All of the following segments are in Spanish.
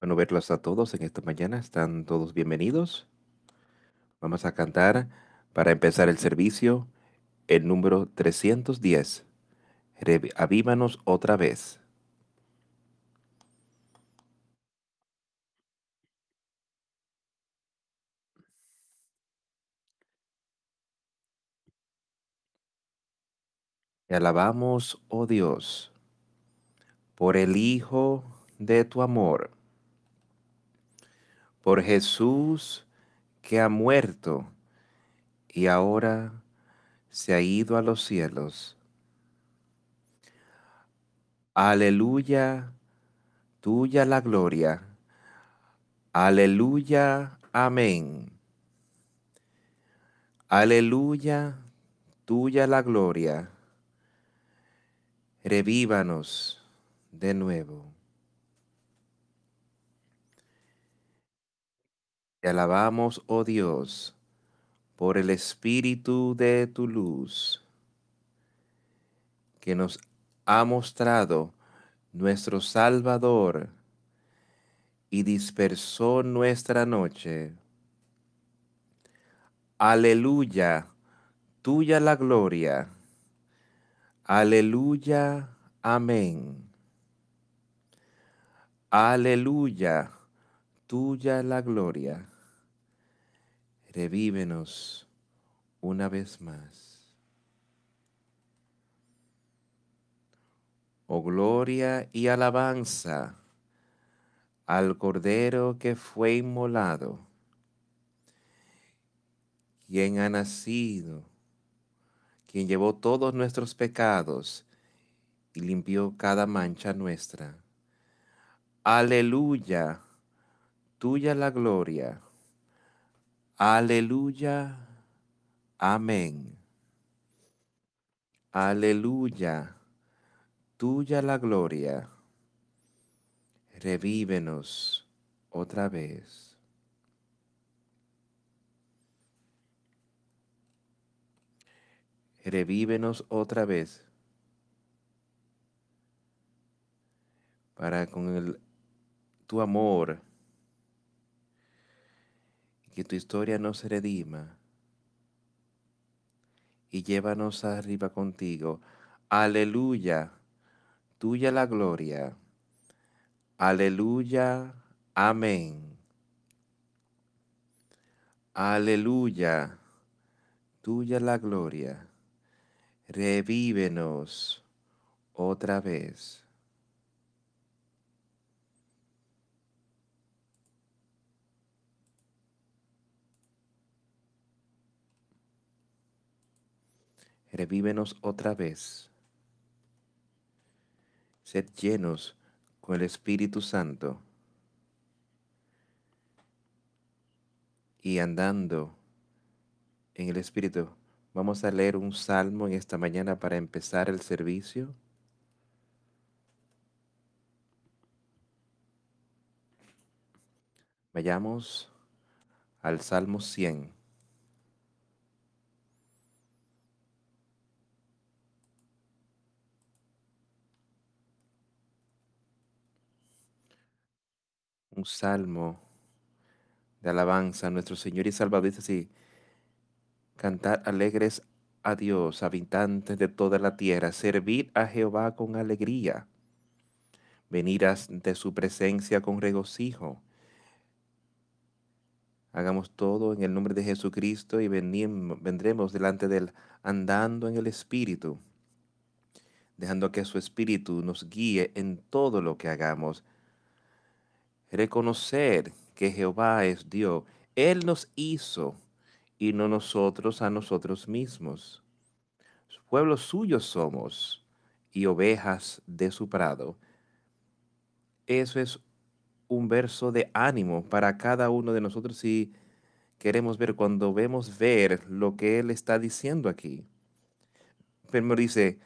Bueno verlos a todos en esta mañana. Están todos bienvenidos. Vamos a cantar para empezar el servicio el número 310. Revi- Avívanos otra vez. Te alabamos, oh Dios, por el Hijo de tu amor, por Jesús que ha muerto y ahora se ha ido a los cielos. Aleluya, tuya la gloria. Aleluya, amén. Aleluya, tuya la gloria. Revívanos de nuevo. Te alabamos, oh Dios, por el Espíritu de tu luz, que nos ha mostrado nuestro Salvador y dispersó nuestra noche. Aleluya, tuya la gloria. Aleluya, amén. Aleluya, tuya la gloria. Revívenos una vez más. Oh gloria y alabanza al Cordero que fue inmolado, quien ha nacido, quien llevó todos nuestros pecados y limpió cada mancha nuestra. Aleluya, tuya la gloria. Aleluya, amén. Aleluya, tuya la gloria. Revívenos otra vez. Revívenos otra vez para con el, tu amor que tu historia no se redima y llévanos arriba contigo. Aleluya, tuya la gloria. Aleluya, amén. Aleluya, tuya la gloria. Revívenos otra vez. Revívenos otra vez. Sed llenos con el Espíritu Santo y andando en el Espíritu. Vamos a leer un salmo en esta mañana para empezar el servicio. Vayamos al Salmo 100. Un salmo de alabanza a nuestro Señor y Salvador. Dice así, cantad alegres a Dios, habitantes de toda la tierra, servid a Jehová con alegría, venid de su presencia con regocijo. Hagamos todo en el nombre de Jesucristo y venim- vendremos delante de Él andando en el Espíritu, dejando que su Espíritu nos guíe en todo lo que hagamos. Reconocer que Jehová es Dios. Él nos hizo y no nosotros a nosotros mismos. Pueblo suyo somos y ovejas de su prado. Eso es un verso de ánimo para cada uno de nosotros si queremos ver, cuando vemos ver lo que Él está diciendo aquí. Primero dice,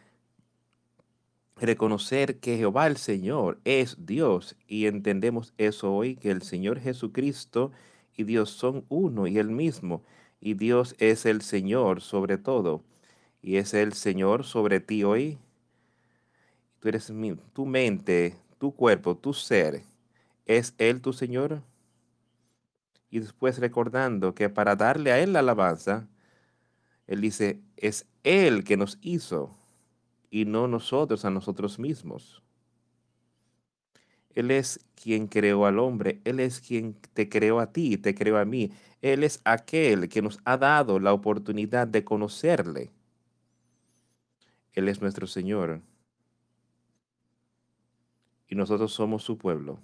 reconocer que Jehová el Señor es Dios y entendemos eso hoy, que el Señor Jesucristo y Dios son uno y el mismo, y Dios es el Señor sobre todo, y es el Señor sobre ti hoy. Tú eres mi- tu mente, tu cuerpo, tu ser, ¿Es Él tu Señor? Y después recordando que para darle a Él la alabanza, Él dice, es Él que nos hizo y no nosotros a nosotros mismos. Él es quien creó al hombre, Él es quien te creó a ti, te creó a mí. Él es aquel que nos ha dado la oportunidad de conocerle. Él es nuestro Señor. Y nosotros somos su pueblo.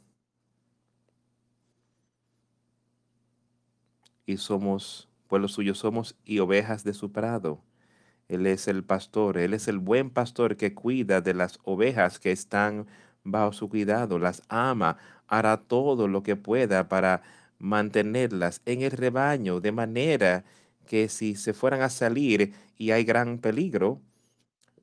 Y somos pueblo suyo, somos y ovejas de su prado. Él es el pastor, Él es el buen pastor que cuida de las ovejas que están bajo su cuidado, las ama, hará todo lo que pueda para mantenerlas en el rebaño, de manera que si se fueran a salir y hay gran peligro,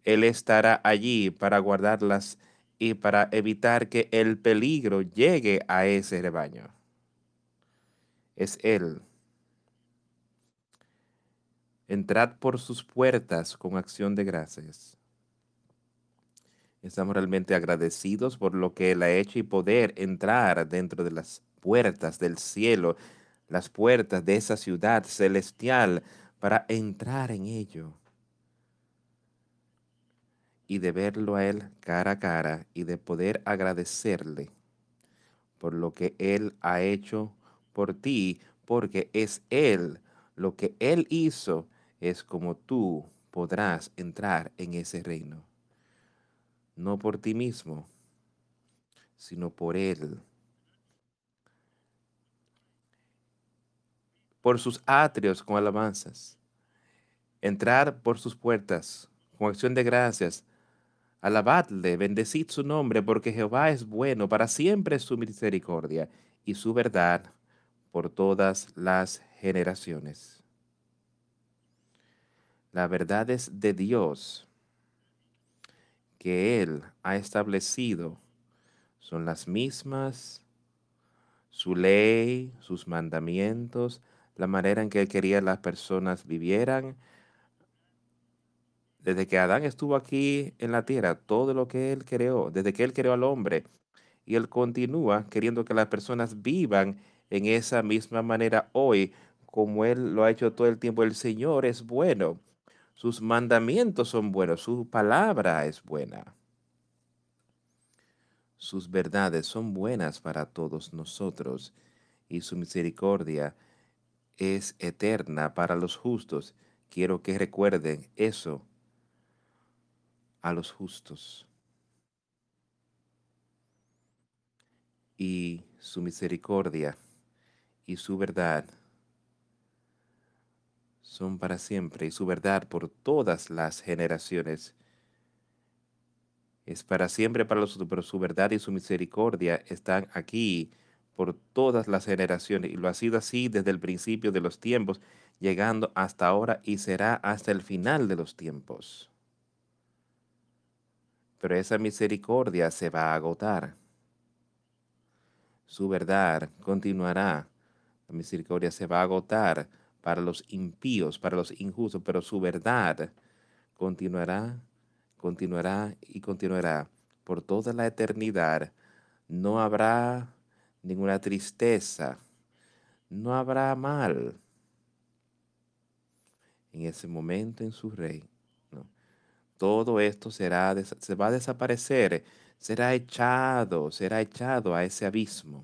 Él estará allí para guardarlas y para evitar que el peligro llegue a ese rebaño. Es Él. Entrad por sus puertas con acción de gracias. Estamos realmente agradecidos por lo que Él ha hecho y poder entrar dentro de las puertas del cielo, las puertas de esa ciudad celestial, para entrar en ello y de verlo a Él cara a cara y de poder agradecerle por lo que Él ha hecho por ti, porque es Él, lo que Él hizo es como tú podrás entrar en ese reino no por ti mismo, sino por Él. Por sus atrios con alabanzas. Entrar por sus puertas con acción de gracias. Alabadle, bendecid su nombre, porque Jehová es bueno, para siempre su misericordia y su verdad por todas las generaciones. La verdad es de Dios que Él ha establecido son las mismas, su ley, sus mandamientos, la manera en que Él quería las personas vivieran. Desde que Adán estuvo aquí en la tierra, todo lo que Él creó, desde que Él creó al hombre, y Él continúa queriendo que las personas vivan en esa misma manera hoy, como Él lo ha hecho todo el tiempo. El Señor es bueno sus mandamientos son buenos, su palabra es buena. Sus verdades son buenas para todos nosotros y su misericordia es eterna para los justos. Quiero que recuerden eso a los justos. Y su misericordia y su verdad son para siempre y su verdad por todas las generaciones. Es para siempre para los pero su verdad y su misericordia están aquí por todas las generaciones y lo ha sido así desde el principio de los tiempos, llegando hasta ahora y será hasta el final de los tiempos. Pero esa misericordia se va a agotar. Su verdad continuará. La misericordia se va a agotar para los impíos, para los injustos, pero su verdad continuará, continuará y continuará por toda la eternidad. No habrá ninguna tristeza, no habrá mal en ese momento en su rey. Todo esto será, se va a desaparecer, será echado, será echado a ese abismo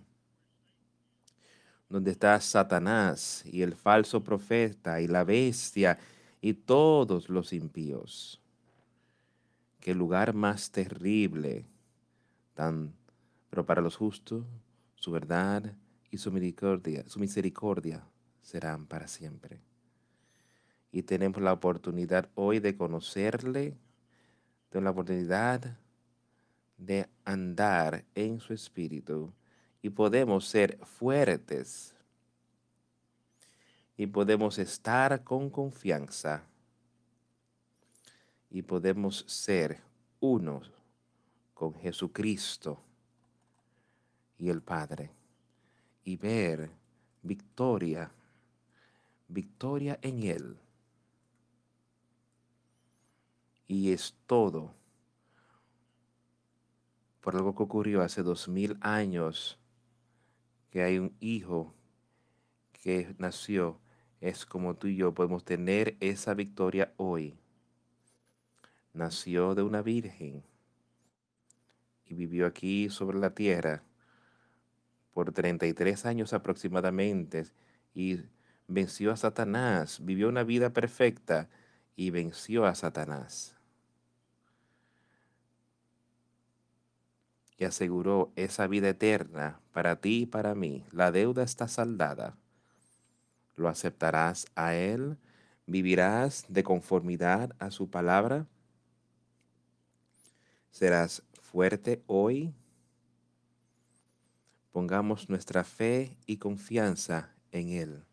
donde está Satanás y el falso profeta y la bestia y todos los impíos. Qué lugar más terrible, tan, pero para los justos, su verdad y su misericordia, su misericordia serán para siempre. Y tenemos la oportunidad hoy de conocerle, tenemos la oportunidad de andar en su espíritu y podemos ser fuertes. Y podemos estar con confianza. Y podemos ser uno con Jesucristo y el Padre. Y ver victoria, victoria en Él. Y es todo por algo que ocurrió hace dos mil años que hay un hijo que nació, es como tú y yo podemos tener esa victoria hoy. Nació de una virgen y vivió aquí sobre la tierra por 33 años aproximadamente y venció a Satanás, vivió una vida perfecta y venció a Satanás. Y aseguró esa vida eterna para ti y para mí. La deuda está saldada. ¿Lo aceptarás a Él? ¿Vivirás de conformidad a su palabra? ¿Serás fuerte hoy? Pongamos nuestra fe y confianza en Él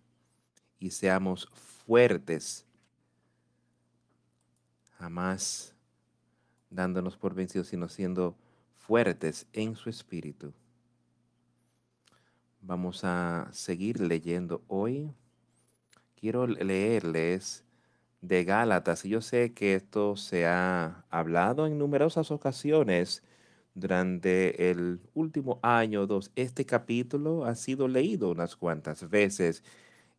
y seamos fuertes, jamás dándonos por vencidos, sino siendo fuertes en su espíritu. Vamos a seguir leyendo hoy. Quiero leerles de Gálatas. Y yo sé que esto se ha hablado en numerosas ocasiones durante el último año o dos. Este capítulo ha sido leído unas cuantas veces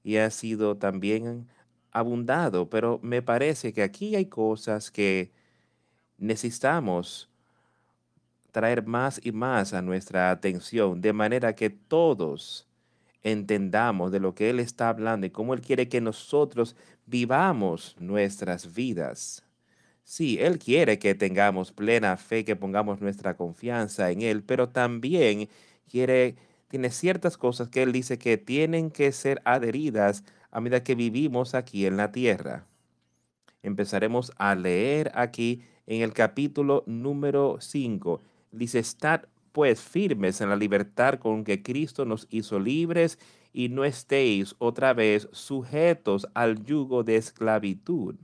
y ha sido también abundado, pero me parece que aquí hay cosas que necesitamos traer más y más a nuestra atención, de manera que todos entendamos de lo que Él está hablando y cómo Él quiere que nosotros vivamos nuestras vidas. Sí, Él quiere que tengamos plena fe, que pongamos nuestra confianza en Él, pero también quiere tiene ciertas cosas que él dice que tienen que ser adheridas a medida que vivimos aquí en la tierra. Empezaremos a leer aquí en el capítulo número 5. Dice, estad pues firmes en la libertad con que Cristo nos hizo libres y no estéis otra vez sujetos al yugo de esclavitud.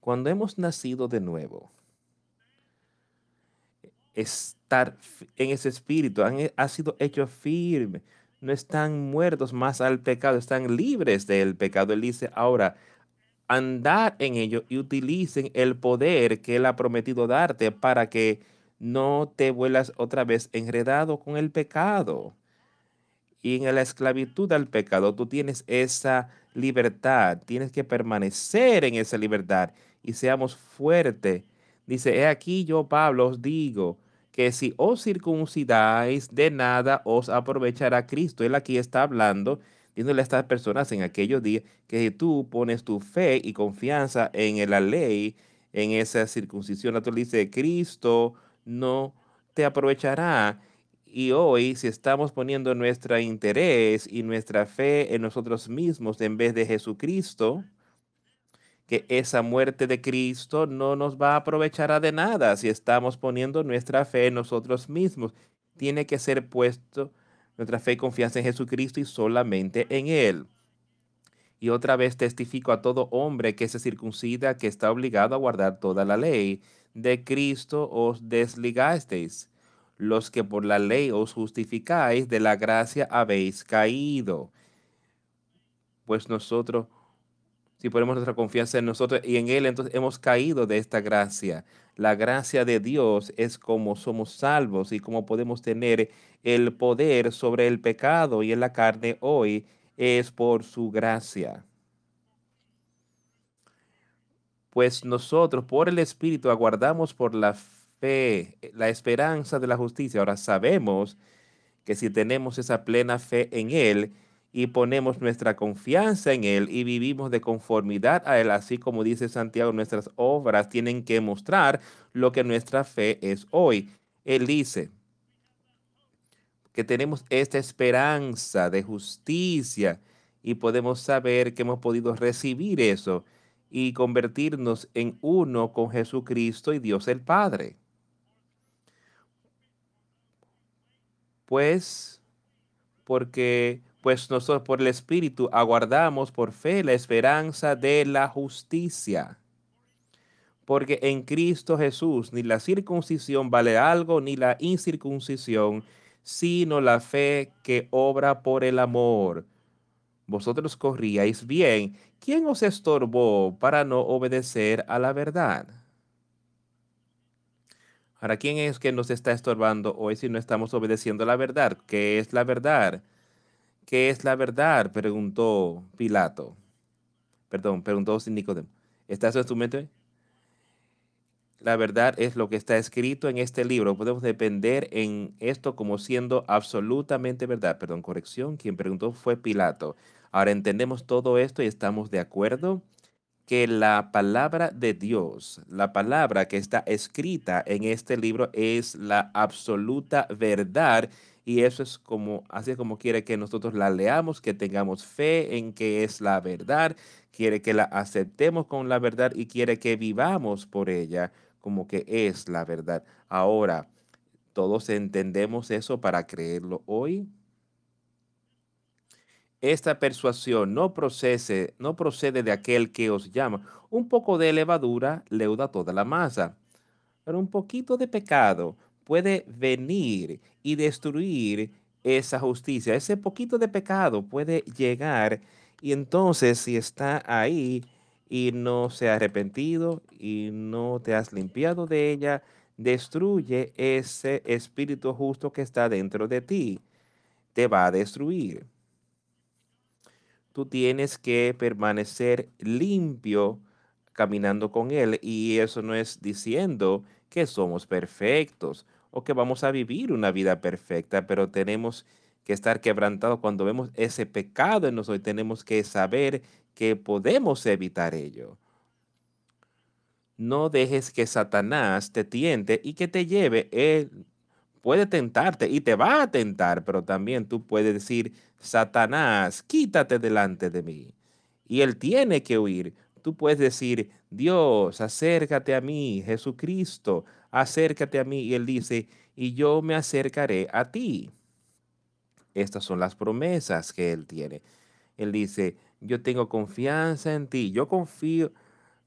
Cuando hemos nacido de nuevo, estar en ese espíritu, han, ha sido hecho firme, no están muertos más al pecado, están libres del pecado. Él dice, ahora, andar en ello y utilicen el poder que Él ha prometido darte para que no te vuelas otra vez enredado con el pecado. Y en la esclavitud al pecado tú tienes esa libertad, tienes que permanecer en esa libertad y seamos fuertes. Dice, he aquí yo, Pablo, os digo, que si os circuncidáis, de nada os aprovechará Cristo. Él aquí está hablando, diciéndole a estas personas en aquellos días que si tú pones tu fe y confianza en la ley, en esa circuncisión, tú dice, Cristo no te aprovechará. Y hoy, si estamos poniendo nuestro interés y nuestra fe en nosotros mismos en vez de Jesucristo, que esa muerte de Cristo no nos va a aprovechar de nada si estamos poniendo nuestra fe en nosotros mismos. Tiene que ser puesto nuestra fe y confianza en Jesucristo y solamente en Él. Y otra vez testifico a todo hombre que se circuncida, que está obligado a guardar toda la ley. De Cristo os desligasteis. Los que por la ley os justificáis, de la gracia habéis caído. Pues nosotros si ponemos nuestra confianza en nosotros y en Él, entonces hemos caído de esta gracia. La gracia de Dios es como somos salvos y como podemos tener el poder sobre el pecado y en la carne hoy es por su gracia. Pues nosotros por el Espíritu aguardamos por la fe, la esperanza de la justicia. Ahora sabemos que si tenemos esa plena fe en Él, y ponemos nuestra confianza en Él y vivimos de conformidad a Él, así como dice Santiago, nuestras obras tienen que mostrar lo que nuestra fe es hoy. Él dice que tenemos esta esperanza de justicia y podemos saber que hemos podido recibir eso y convertirnos en uno con Jesucristo y Dios el Padre. Pues, porque pues nosotros por el Espíritu aguardamos por fe la esperanza de la justicia. Porque en Cristo Jesús ni la circuncisión vale algo, ni la incircuncisión, sino la fe que obra por el amor. Vosotros corríais bien. ¿Quién os estorbó para no obedecer a la verdad? Ahora, ¿quién es que nos está estorbando hoy si no estamos obedeciendo la verdad? ¿Qué es la verdad? ¿Qué es la verdad? Preguntó Pilato. Perdón, preguntó Nicodemo. ¿Estás en tu mente? La verdad es lo que está escrito en este libro. Podemos depender en esto como siendo absolutamente verdad. Perdón, corrección. Quien preguntó fue Pilato. Ahora entendemos todo esto y estamos de acuerdo que la palabra de Dios, la palabra que está escrita en este libro es la absoluta verdad y eso es como, así como quiere que nosotros la leamos, que tengamos fe en que es la verdad, quiere que la aceptemos con la verdad y quiere que vivamos por ella como que es la verdad. Ahora, ¿todos entendemos eso para creerlo hoy? Esta persuasión no procede, no procede de aquel que os llama. Un poco de levadura leuda toda la masa. Pero un poquito de pecado puede venir y destruir esa justicia. Ese poquito de pecado puede llegar y entonces si está ahí y no se ha arrepentido y no te has limpiado de ella, destruye ese espíritu justo que está dentro de ti. Te va a destruir tú tienes que permanecer limpio caminando con Él. Y eso no es diciendo que somos perfectos o que vamos a vivir una vida perfecta, pero tenemos que estar quebrantados cuando vemos ese pecado en nosotros. Tenemos que saber que podemos evitar ello. No dejes que Satanás te tiente y que te lleve. Él puede tentarte y te va a tentar, pero también tú puedes decir, Satanás, quítate delante de mí. Y él tiene que huir. Tú puedes decir, Dios, acércate a mí, Jesucristo, acércate a mí. Y él dice, y yo me acercaré a ti. Estas son las promesas que él tiene. Él dice, yo tengo confianza en ti, yo confío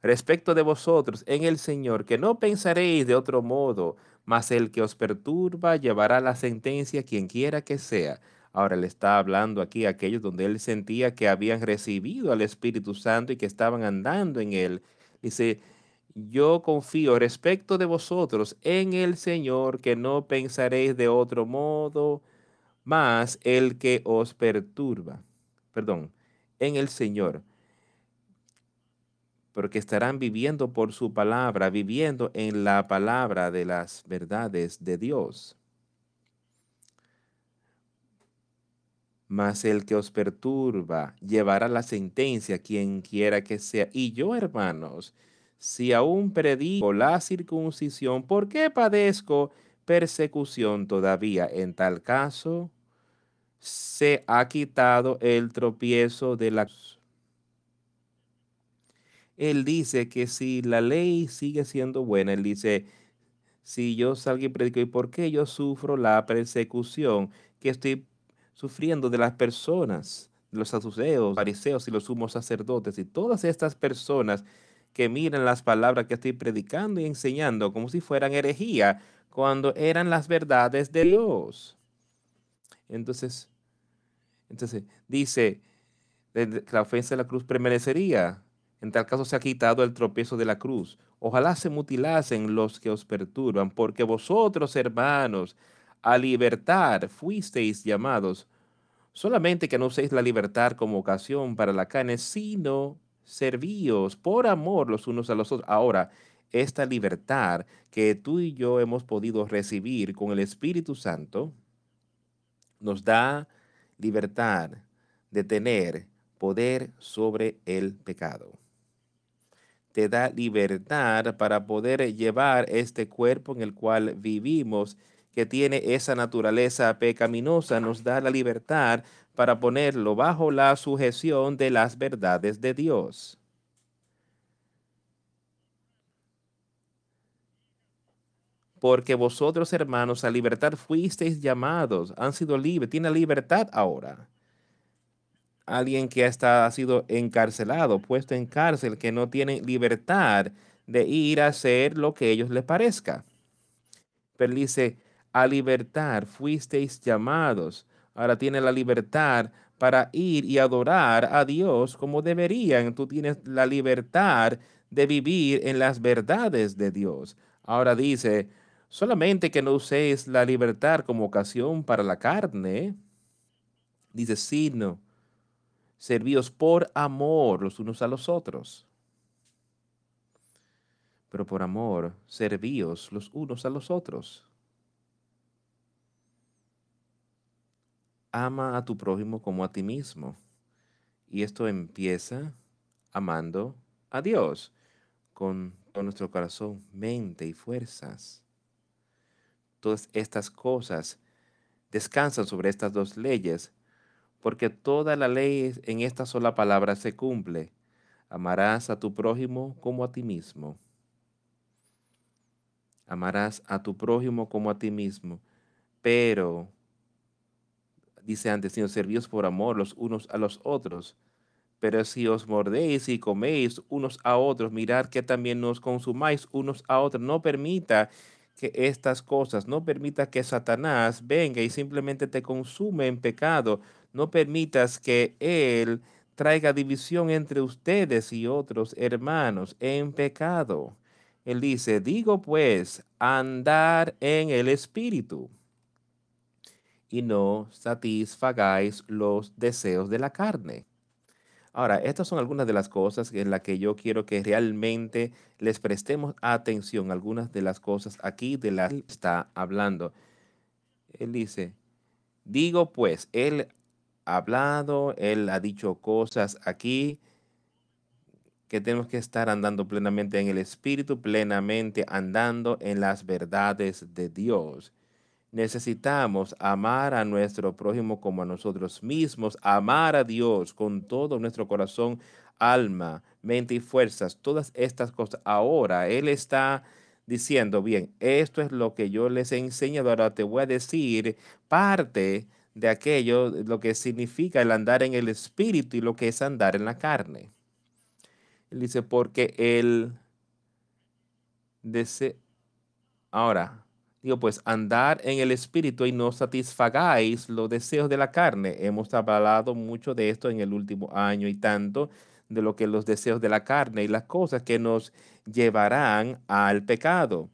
respecto de vosotros en el Señor, que no pensaréis de otro modo, mas el que os perturba llevará la sentencia quien quiera que sea. Ahora le está hablando aquí a aquellos donde él sentía que habían recibido al Espíritu Santo y que estaban andando en él. Dice, yo confío respecto de vosotros en el Señor, que no pensaréis de otro modo, más el que os perturba. Perdón, en el Señor. Porque estarán viviendo por su palabra, viviendo en la palabra de las verdades de Dios. mas el que os perturba llevará la sentencia quien quiera que sea. Y yo, hermanos, si aún predico la circuncisión, ¿por qué padezco persecución todavía? En tal caso, se ha quitado el tropiezo de la... Él dice que si la ley sigue siendo buena, él dice, si yo salgo y predico, ¿y por qué yo sufro la persecución que estoy sufriendo de las personas, los saduceos, fariseos y los sumos sacerdotes y todas estas personas que miran las palabras que estoy predicando y enseñando como si fueran herejía, cuando eran las verdades de Dios. Entonces, entonces dice que la ofensa de la cruz permanecería. En tal caso se ha quitado el tropiezo de la cruz. Ojalá se mutilasen los que os perturban, porque vosotros, hermanos, a libertad fuisteis llamados, solamente que no uséis la libertad como ocasión para la carne, sino servíos por amor los unos a los otros. Ahora, esta libertad que tú y yo hemos podido recibir con el Espíritu Santo, nos da libertad de tener poder sobre el pecado. Te da libertad para poder llevar este cuerpo en el cual vivimos que tiene esa naturaleza pecaminosa nos da la libertad para ponerlo bajo la sujeción de las verdades de Dios. Porque vosotros, hermanos, a libertad fuisteis llamados, han sido libres, tiene libertad ahora. Alguien que ha sido encarcelado, puesto en cárcel, que no tiene libertad de ir a hacer lo que ellos les parezca. Pero dice, a libertad fuisteis llamados. Ahora tiene la libertad para ir y adorar a Dios como deberían. Tú tienes la libertad de vivir en las verdades de Dios. Ahora dice, Solamente que no uséis la libertad como ocasión para la carne, dice, sino servíos por amor los unos a los otros. Pero por amor, servíos los unos a los otros. Ama a tu prójimo como a ti mismo. Y esto empieza amando a Dios con todo nuestro corazón, mente y fuerzas. Todas estas cosas descansan sobre estas dos leyes, porque toda la ley en esta sola palabra se cumple. Amarás a tu prójimo como a ti mismo. Amarás a tu prójimo como a ti mismo. Pero, dice antes, sino servíos por amor los unos a los otros. Pero si os mordéis y coméis unos a otros, mirad que también nos consumáis unos a otros. No permita que estas cosas, no permita que Satanás venga y simplemente te consume en pecado. No permitas que Él traiga división entre ustedes y otros hermanos en pecado. Él dice, digo pues, andar en el Espíritu y no satisfagáis los deseos de la carne. Ahora, estas son algunas de las cosas en las que yo quiero que realmente les prestemos atención, algunas de las cosas aquí de las que está hablando. Él dice, digo pues, él ha hablado, él ha dicho cosas aquí que tenemos que estar andando plenamente en el Espíritu, plenamente andando en las verdades de Dios. Necesitamos amar a nuestro prójimo como a nosotros mismos, amar a Dios con todo nuestro corazón, alma, mente y fuerzas, todas estas cosas. Ahora Él está diciendo, bien, esto es lo que yo les he enseñado, ahora te voy a decir parte de aquello, lo que significa el andar en el Espíritu y lo que es andar en la carne. Él dice, porque Él desea... Ahora, Digo, pues andar en el espíritu y no satisfagáis los deseos de la carne. Hemos hablado mucho de esto en el último año y tanto de lo que los deseos de la carne y las cosas que nos llevarán al pecado.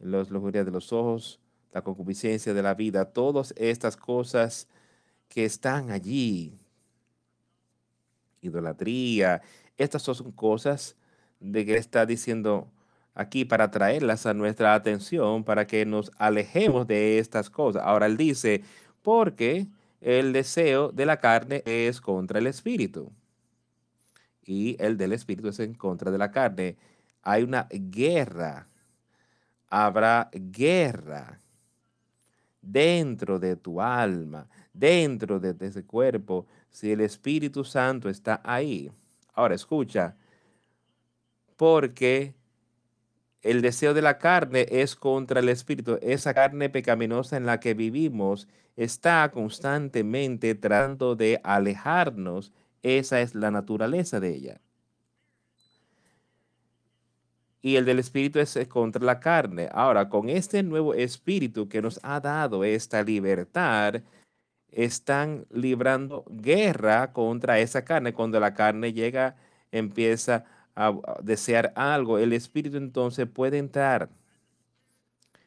Los lujurias de los ojos, la concupiscencia de la vida, todas estas cosas que están allí. Idolatría, estas son cosas de que está diciendo aquí para traerlas a nuestra atención, para que nos alejemos de estas cosas. Ahora él dice, porque el deseo de la carne es contra el espíritu y el del espíritu es en contra de la carne. Hay una guerra, habrá guerra dentro de tu alma, dentro de ese cuerpo, si el Espíritu Santo está ahí. Ahora escucha, porque el deseo de la carne es contra el espíritu. Esa carne pecaminosa en la que vivimos está constantemente tratando de alejarnos. Esa es la naturaleza de ella. Y el del espíritu es contra la carne. Ahora, con este nuevo espíritu que nos ha dado esta libertad, están librando guerra contra esa carne. Cuando la carne llega, empieza a, desear algo, el Espíritu entonces puede entrar.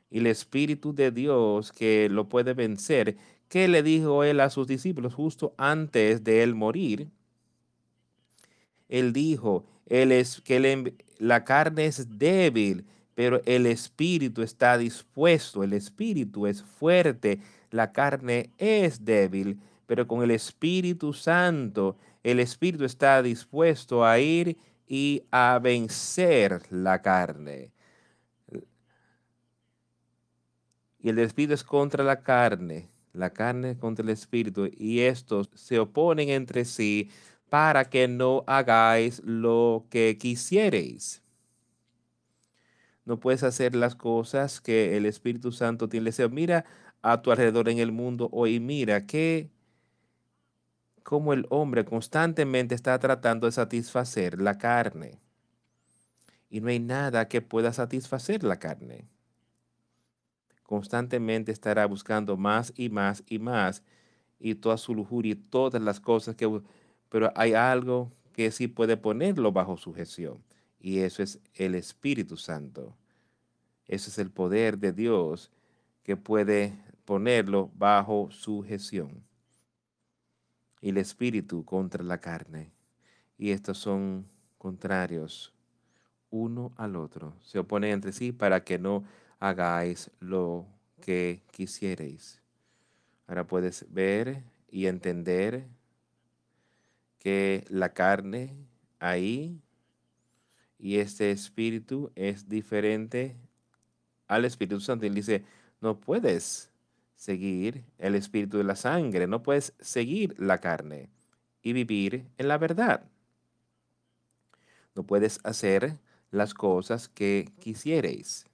Y el Espíritu de Dios que lo puede vencer, ¿qué le dijo él a sus discípulos justo antes de él morir? Él dijo, él es, que la carne es débil, pero el espíritu está dispuesto, el espíritu es fuerte, la carne es débil, pero con el Espíritu Santo, el espíritu está dispuesto a ir y a vencer la carne. Y el espíritu es contra la carne, la carne contra el espíritu, y estos se oponen entre sí para que no hagáis lo que quisiereis. No puedes hacer las cosas que el Espíritu Santo tiene deseo. Mira a tu alrededor en el mundo hoy, mira que como el hombre constantemente está tratando de satisfacer la carne. Y no hay nada que pueda satisfacer la carne. Constantemente estará buscando más y más y más y toda su lujuria y todas las cosas que... Pero hay algo que sí puede ponerlo bajo sujeción y eso es el Espíritu Santo. Ese es el poder de Dios que puede ponerlo bajo sujeción. Y el espíritu contra la carne. Y estos son contrarios uno al otro. Se oponen entre sí para que no hagáis lo que quisierais. Ahora puedes ver y entender que la carne ahí y este espíritu es diferente al Espíritu Santo. Él dice, no puedes seguir el espíritu de la sangre, no puedes seguir la carne y vivir en la verdad. No puedes hacer las cosas que quisierais.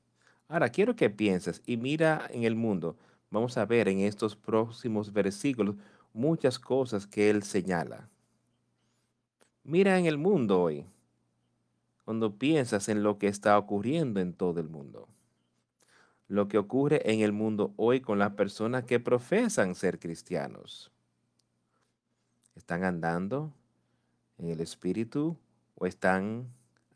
Ahora quiero que pienses y mira en el mundo. Vamos a ver en estos próximos versículos muchas cosas que él señala. Mira en el mundo hoy, cuando piensas en lo que está ocurriendo en todo el mundo. Lo que ocurre en el mundo hoy con las personas que profesan ser cristianos. ¿Están andando en el espíritu o están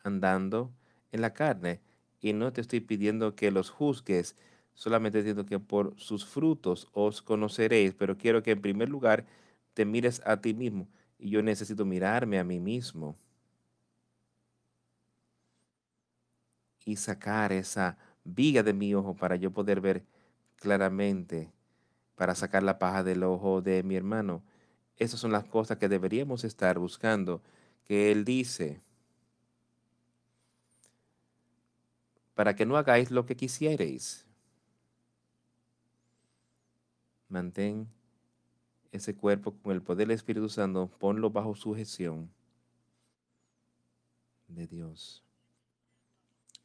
andando en la carne? Y no te estoy pidiendo que los juzgues, solamente diciendo que por sus frutos os conoceréis, pero quiero que en primer lugar te mires a ti mismo y yo necesito mirarme a mí mismo y sacar esa viga de mi ojo para yo poder ver claramente, para sacar la paja del ojo de mi hermano. Esas son las cosas que deberíamos estar buscando, que Él dice, para que no hagáis lo que quisierais. Mantén ese cuerpo con el poder del Espíritu Santo, ponlo bajo sujeción de Dios.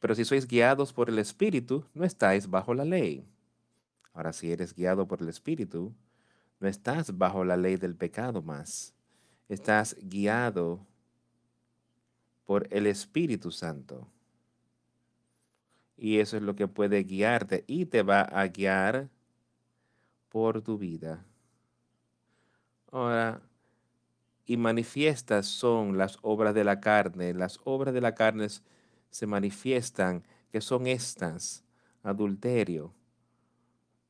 Pero si sois guiados por el Espíritu, no estáis bajo la ley. Ahora, si eres guiado por el Espíritu, no estás bajo la ley del pecado más. Estás guiado por el Espíritu Santo. Y eso es lo que puede guiarte y te va a guiar por tu vida. Ahora, y manifiestas son las obras de la carne. Las obras de la carne se manifiestan, que son estas, adulterio,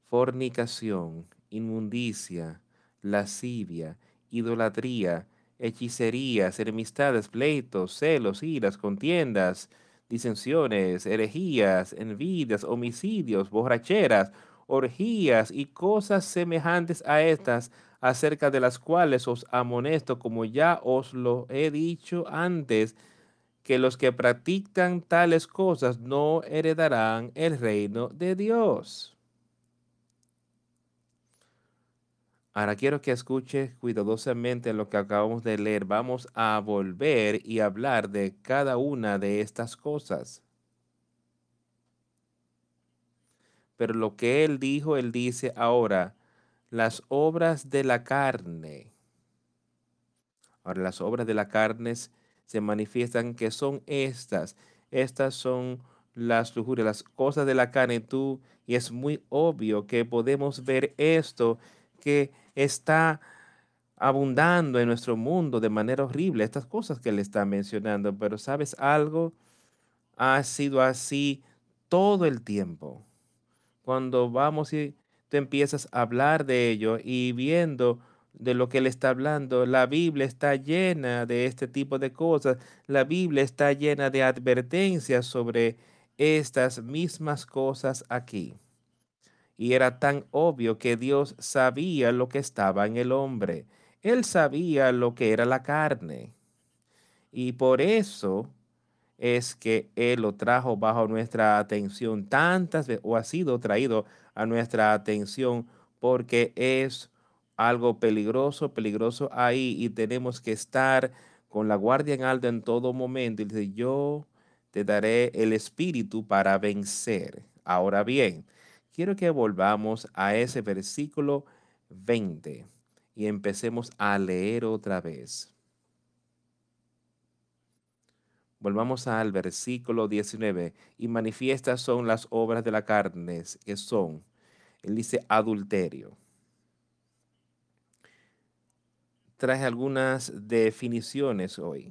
fornicación, inmundicia, lascivia, idolatría, hechicerías, enemistades, pleitos, celos, iras, contiendas, disensiones, herejías, envidias, homicidios, borracheras, orgías y cosas semejantes a estas, acerca de las cuales os amonesto, como ya os lo he dicho antes, que los que practican tales cosas no heredarán el reino de Dios. Ahora quiero que escuche cuidadosamente lo que acabamos de leer. Vamos a volver y hablar de cada una de estas cosas. Pero lo que él dijo, él dice ahora, las obras de la carne. Ahora, las obras de la carne se manifiestan que son estas. Estas son las lujurias, las cosas de la carne. Tú, y es muy obvio que podemos ver esto que está abundando en nuestro mundo de manera horrible, estas cosas que le está mencionando. Pero sabes algo, ha sido así todo el tiempo. Cuando vamos y empiezas a hablar de ello y viendo de lo que él está hablando, la Biblia está llena de este tipo de cosas. La Biblia está llena de advertencias sobre estas mismas cosas aquí. Y era tan obvio que Dios sabía lo que estaba en el hombre. Él sabía lo que era la carne. Y por eso es que Él lo trajo bajo nuestra atención tantas veces, o ha sido traído a nuestra atención porque es algo peligroso, peligroso ahí y tenemos que estar con la guardia en alto en todo momento. Y dice, yo te daré el espíritu para vencer. Ahora bien, quiero que volvamos a ese versículo 20 y empecemos a leer otra vez. Volvamos al versículo 19. Y manifiestas son las obras de la carne, que son, él dice, adulterio. Traje algunas definiciones hoy.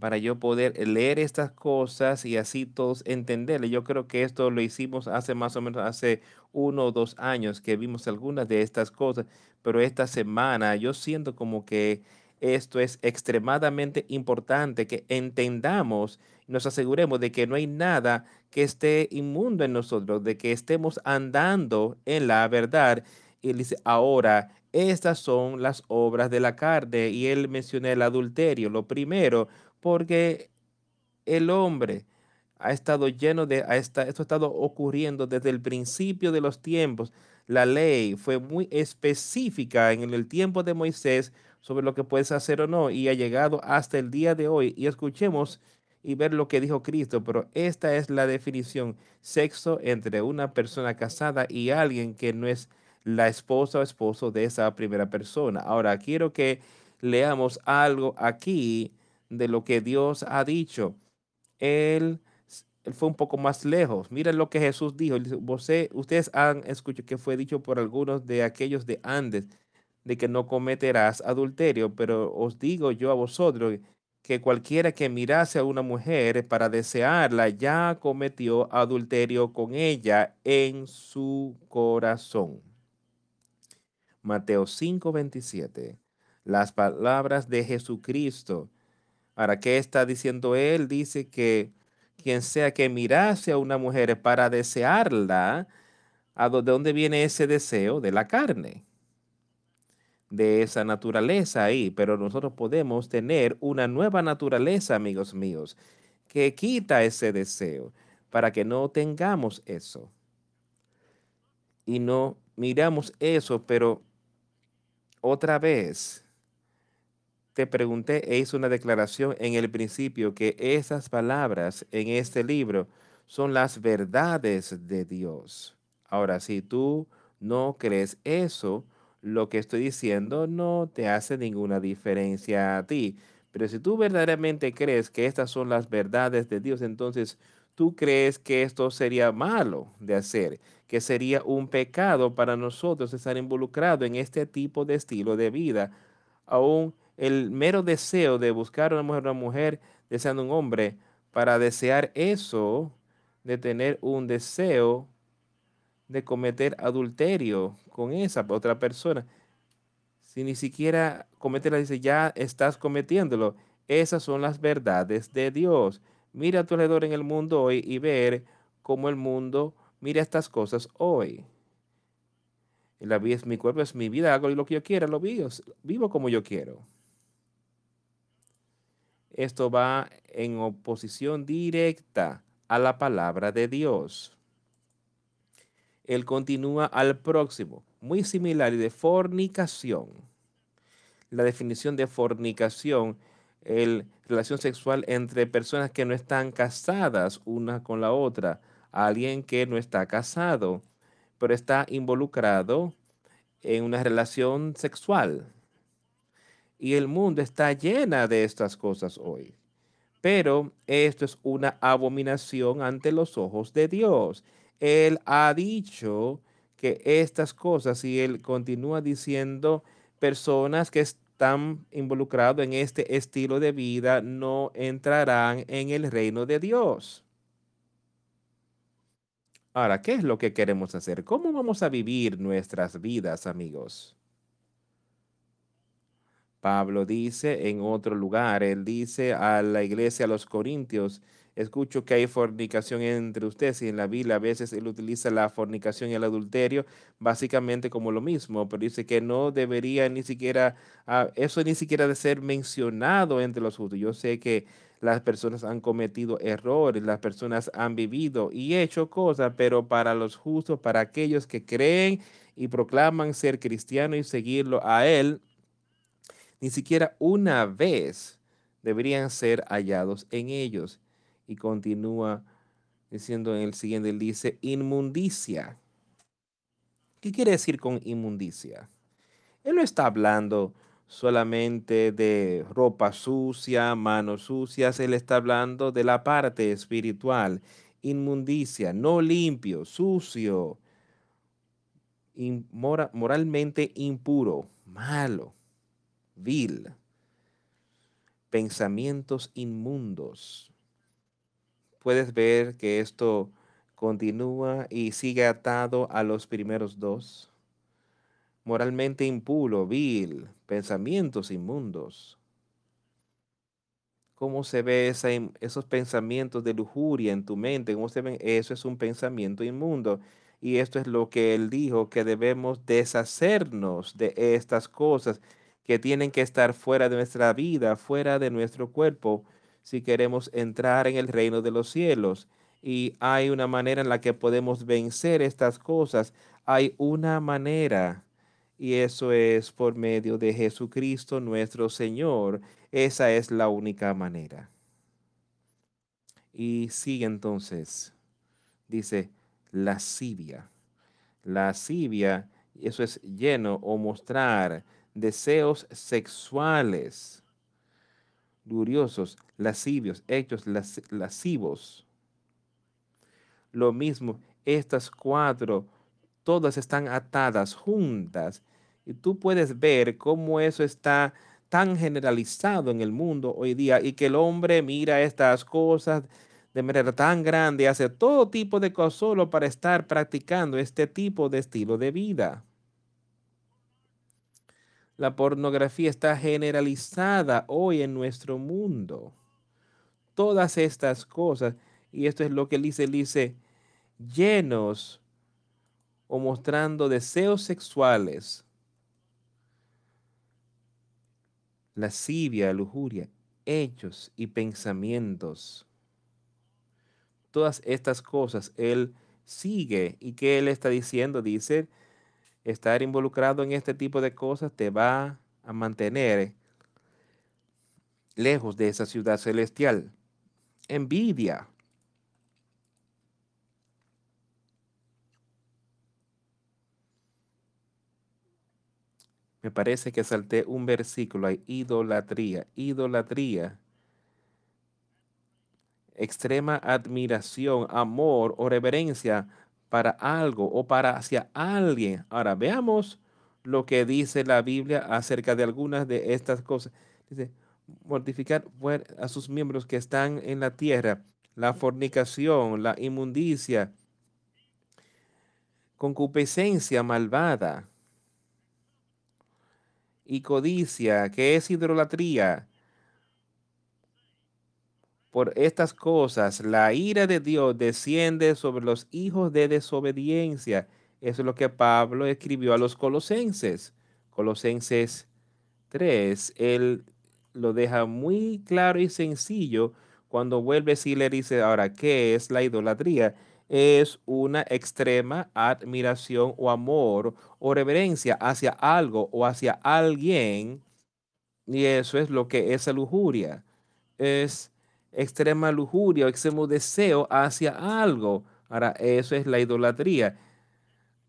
para yo poder leer estas cosas y así todos entenderle. Yo creo que esto lo hicimos hace más o menos hace uno o dos años que vimos algunas de estas cosas, pero esta semana yo siento como que esto es extremadamente importante, que entendamos nos aseguremos de que no hay nada que esté inmundo en nosotros, de que estemos andando en la verdad. Y dice, ahora, estas son las obras de la carne. Y él menciona el adulterio. Lo primero, porque el hombre ha estado lleno de, esto ha estado ocurriendo desde el principio de los tiempos. La ley fue muy específica en el tiempo de Moisés sobre lo que puedes hacer o no y ha llegado hasta el día de hoy. Y escuchemos y ver lo que dijo Cristo, pero esta es la definición, sexo entre una persona casada y alguien que no es la esposa o esposo de esa primera persona. Ahora, quiero que leamos algo aquí de lo que Dios ha dicho. Él, fue un poco más lejos. Miren lo que Jesús dijo. ustedes han escuchado que fue dicho por algunos de aquellos de Andes, de que no cometerás adulterio, pero os digo yo a vosotros que cualquiera que mirase a una mujer para desearla ya cometió adulterio con ella en su corazón. Mateo 5:27. Las palabras de Jesucristo Ahora, ¿qué está diciendo él? Dice que quien sea que mirase a una mujer para desearla, ¿a de dónde viene ese deseo? De la carne, de esa naturaleza ahí. Pero nosotros podemos tener una nueva naturaleza, amigos míos, que quita ese deseo para que no tengamos eso. Y no miramos eso, pero otra vez te pregunté e hice una declaración en el principio que esas palabras en este libro son las verdades de Dios. Ahora, si tú no crees eso, lo que estoy diciendo no te hace ninguna diferencia a ti. Pero si tú verdaderamente crees que estas son las verdades de Dios, entonces tú crees que esto sería malo de hacer, que sería un pecado para nosotros estar involucrado en este tipo de estilo de vida, aún el mero deseo de buscar una mujer, una mujer deseando un hombre, para desear eso, de tener un deseo de cometer adulterio con esa otra persona. Si ni siquiera cometerla, dice, ya estás cometiéndolo. Esas son las verdades de Dios. Mira a tu alrededor en el mundo hoy y ver cómo el mundo mira estas cosas hoy. La vida es mi cuerpo, es mi vida, hago lo que yo quiera, lo vivo, vivo como yo quiero. Esto va en oposición directa a la palabra de Dios. Él continúa al próximo, muy similar y de fornicación. La definición de fornicación, el relación sexual entre personas que no están casadas una con la otra, alguien que no está casado, pero está involucrado en una relación sexual y el mundo está llena de estas cosas hoy. Pero esto es una abominación ante los ojos de Dios. Él ha dicho que estas cosas, y él continúa diciendo, personas que están involucradas en este estilo de vida no entrarán en el reino de Dios. Ahora, ¿qué es lo que queremos hacer? ¿Cómo vamos a vivir nuestras vidas, amigos? Pablo dice en otro lugar, él dice a la iglesia, a los corintios, escucho que hay fornicación entre ustedes y en la Biblia a veces él utiliza la fornicación y el adulterio básicamente como lo mismo, pero dice que no debería ni siquiera, ah, eso ni siquiera de ser mencionado entre los justos. Yo sé que las personas han cometido errores, las personas han vivido y hecho cosas, pero para los justos, para aquellos que creen y proclaman ser cristianos y seguirlo a él, ni siquiera una vez deberían ser hallados en ellos. Y continúa diciendo en el siguiente, él dice, inmundicia. ¿Qué quiere decir con inmundicia? Él no está hablando solamente de ropa sucia, manos sucias, él está hablando de la parte espiritual, inmundicia, no limpio, sucio, moralmente impuro, malo vil. pensamientos inmundos. Puedes ver que esto continúa y sigue atado a los primeros dos. Moralmente impuro, vil, pensamientos inmundos. ¿Cómo se ve esos pensamientos de lujuria en tu mente? ¿Cómo se ven? Eso es un pensamiento inmundo. Y esto es lo que él dijo, que debemos deshacernos de estas cosas que tienen que estar fuera de nuestra vida, fuera de nuestro cuerpo, si queremos entrar en el reino de los cielos. Y hay una manera en la que podemos vencer estas cosas. Hay una manera, y eso es por medio de Jesucristo nuestro Señor. Esa es la única manera. Y sigue entonces, dice, lascivia. Lascivia, eso es lleno o mostrar deseos sexuales, luriosos, lascivios, hechos lascivos. Lo mismo, estas cuatro, todas están atadas juntas. Y tú puedes ver cómo eso está tan generalizado en el mundo hoy día y que el hombre mira estas cosas de manera tan grande, hace todo tipo de cosas solo para estar practicando este tipo de estilo de vida. La pornografía está generalizada hoy en nuestro mundo. Todas estas cosas, y esto es lo que dice, dice, llenos o mostrando deseos sexuales, lascivia, lujuria, hechos y pensamientos todas estas cosas Él sigue. ¿Y que Él está diciendo? Dice, estar involucrado en este tipo de cosas te va a mantener lejos de esa ciudad celestial. Envidia. Me parece que salté un versículo, hay idolatría, idolatría extrema admiración, amor o reverencia para algo o para hacia alguien. Ahora veamos lo que dice la Biblia acerca de algunas de estas cosas. Dice, mortificar a sus miembros que están en la tierra, la fornicación, la inmundicia, concupiscencia malvada y codicia, que es idolatría, por estas cosas, la ira de Dios desciende sobre los hijos de desobediencia. Eso es lo que Pablo escribió a los colosenses. Colosenses 3, él lo deja muy claro y sencillo cuando vuelve y le dice, ahora, ¿qué es la idolatría? Es una extrema admiración o amor o reverencia hacia algo o hacia alguien. Y eso es lo que es la lujuria. Es extrema lujuria o extremo deseo hacia algo. Ahora, eso es la idolatría.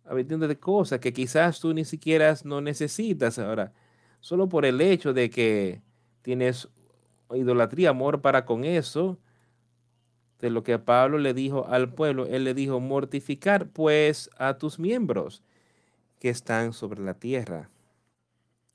Habiendo de cosas que quizás tú ni siquiera no necesitas. Ahora, solo por el hecho de que tienes idolatría, amor para con eso, de lo que Pablo le dijo al pueblo, él le dijo, mortificar pues a tus miembros que están sobre la tierra.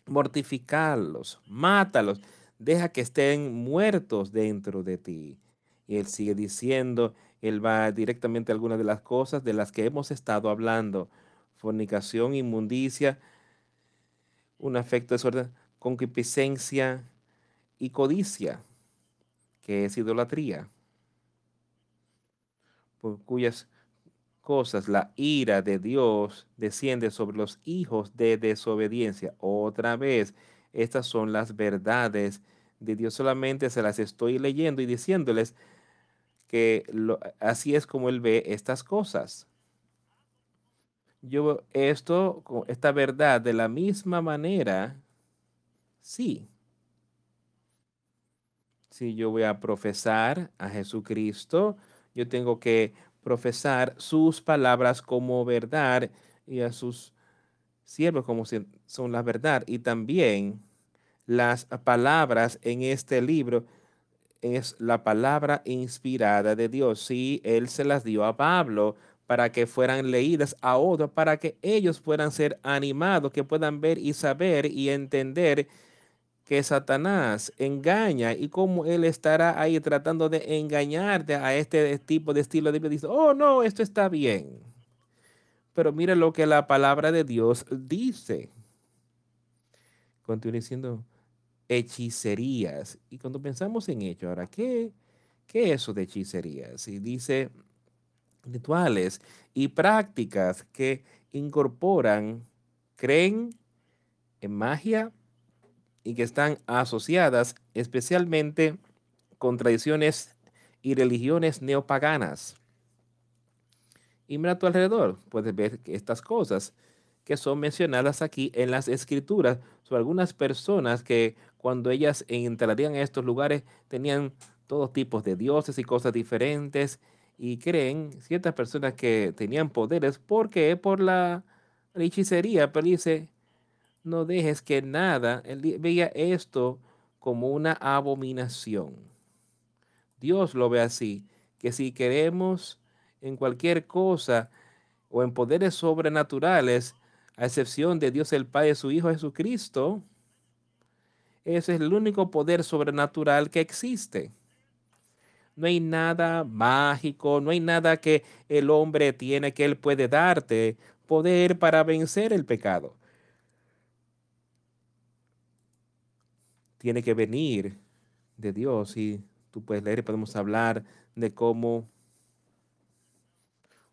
Mortificarlos, mátalos deja que estén muertos dentro de ti. Y él sigue diciendo, él va directamente a algunas de las cosas de las que hemos estado hablando. Fornicación, inmundicia, un afecto de suerte, concupiscencia y codicia, que es idolatría, por cuyas cosas la ira de Dios desciende sobre los hijos de desobediencia. Otra vez, estas son las verdades de Dios. Solamente se las estoy leyendo y diciéndoles que así es como Él ve estas cosas. Yo esto, esta verdad de la misma manera, sí. Si yo voy a profesar a Jesucristo, yo tengo que profesar sus palabras como verdad y a sus siervos como son la verdad. Y también las palabras en este libro es la palabra inspirada de Dios. Sí, Él se las dio a Pablo para que fueran leídas a otros, para que ellos puedan ser animados, que puedan ver y saber y entender que Satanás engaña y cómo él estará ahí tratando de engañarte a este tipo de estilo de vida. Dice, oh no, esto está bien. Pero mira lo que la palabra de Dios dice. Continúa diciendo hechicerías. Y cuando pensamos en ello, ahora, ¿qué, qué es eso de hechicerías? Y dice rituales y prácticas que incorporan, creen en magia, y que están asociadas especialmente con tradiciones y religiones neopaganas. Y mira a tu alrededor, puedes ver estas cosas que son mencionadas aquí en las escrituras son algunas personas que cuando ellas entrarían a estos lugares tenían todos tipos de dioses y cosas diferentes y creen ciertas personas que tenían poderes porque por la hechicería, pero dice, no dejes que nada, él veía esto como una abominación. Dios lo ve así, que si queremos en cualquier cosa o en poderes sobrenaturales, a excepción de Dios el Padre, su Hijo Jesucristo, ese es el único poder sobrenatural que existe. No hay nada mágico, no hay nada que el hombre tiene que él puede darte poder para vencer el pecado. Tiene que venir de Dios. Y tú puedes leer y podemos hablar de cómo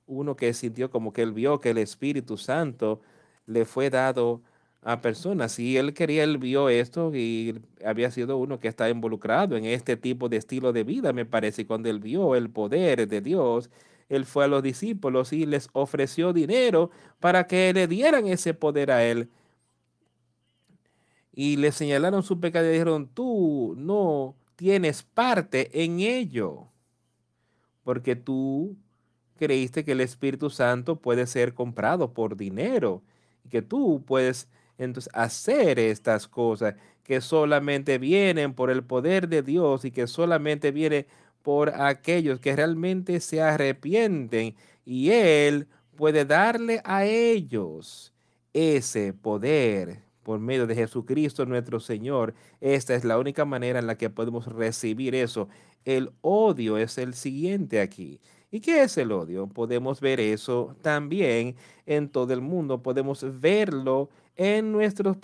uno que sintió como que él vio que el Espíritu Santo le fue dado a personas. Y él quería, él vio esto y había sido uno que está involucrado en este tipo de estilo de vida, me parece. Y cuando él vio el poder de Dios, él fue a los discípulos y les ofreció dinero para que le dieran ese poder a él y le señalaron su pecado y dijeron, tú no tienes parte en ello, porque tú creíste que el Espíritu Santo puede ser comprado por dinero y que tú puedes entonces hacer estas cosas que solamente vienen por el poder de Dios y que solamente viene por aquellos que realmente se arrepienten y Él puede darle a ellos ese poder por medio de Jesucristo nuestro Señor. Esta es la única manera en la que podemos recibir eso. El odio es el siguiente aquí. ¿Y qué es el odio? Podemos ver eso también en todo el mundo. Podemos verlo en nuestros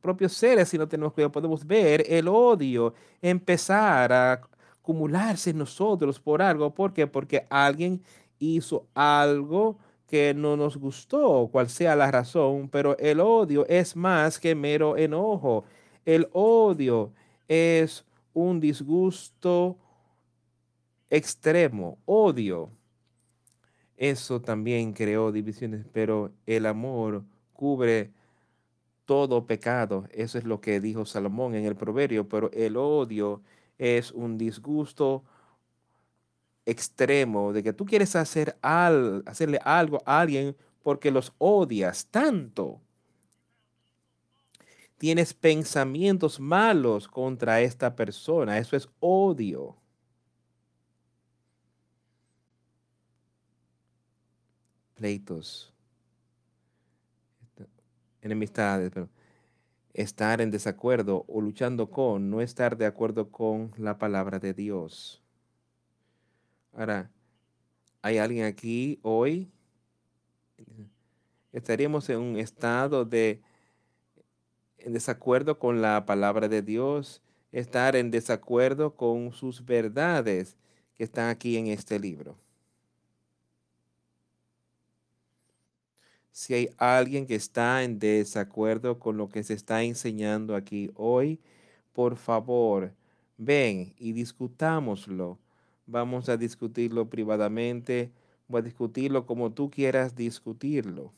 propios seres si no tenemos cuidado. Podemos ver el odio empezar a acumularse en nosotros por algo. ¿Por qué? Porque alguien hizo algo que no nos gustó, cual sea la razón, pero el odio es más que mero enojo. El odio es un disgusto extremo, odio. Eso también creó divisiones, pero el amor cubre todo pecado. Eso es lo que dijo Salomón en el proverbio, pero el odio es un disgusto extremo de que tú quieres hacer al, hacerle algo a alguien porque los odias tanto. Tienes pensamientos malos contra esta persona. Eso es odio. Pleitos. Enemistades. Pero estar en desacuerdo o luchando con, no estar de acuerdo con la palabra de Dios. Ahora, ¿hay alguien aquí hoy? Estaríamos en un estado de en desacuerdo con la palabra de Dios, estar en desacuerdo con sus verdades que están aquí en este libro. Si hay alguien que está en desacuerdo con lo que se está enseñando aquí hoy, por favor, ven y discutámoslo vamos a discutirlo privadamente, voy a discutirlo como tú quieras discutirlo.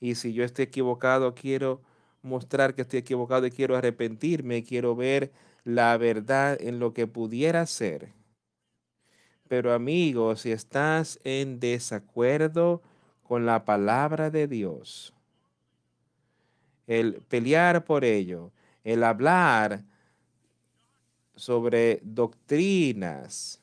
Y si yo estoy equivocado, quiero mostrar que estoy equivocado y quiero arrepentirme, quiero ver la verdad en lo que pudiera ser. Pero amigo, si estás en desacuerdo con la palabra de Dios, el pelear por ello, el hablar sobre doctrinas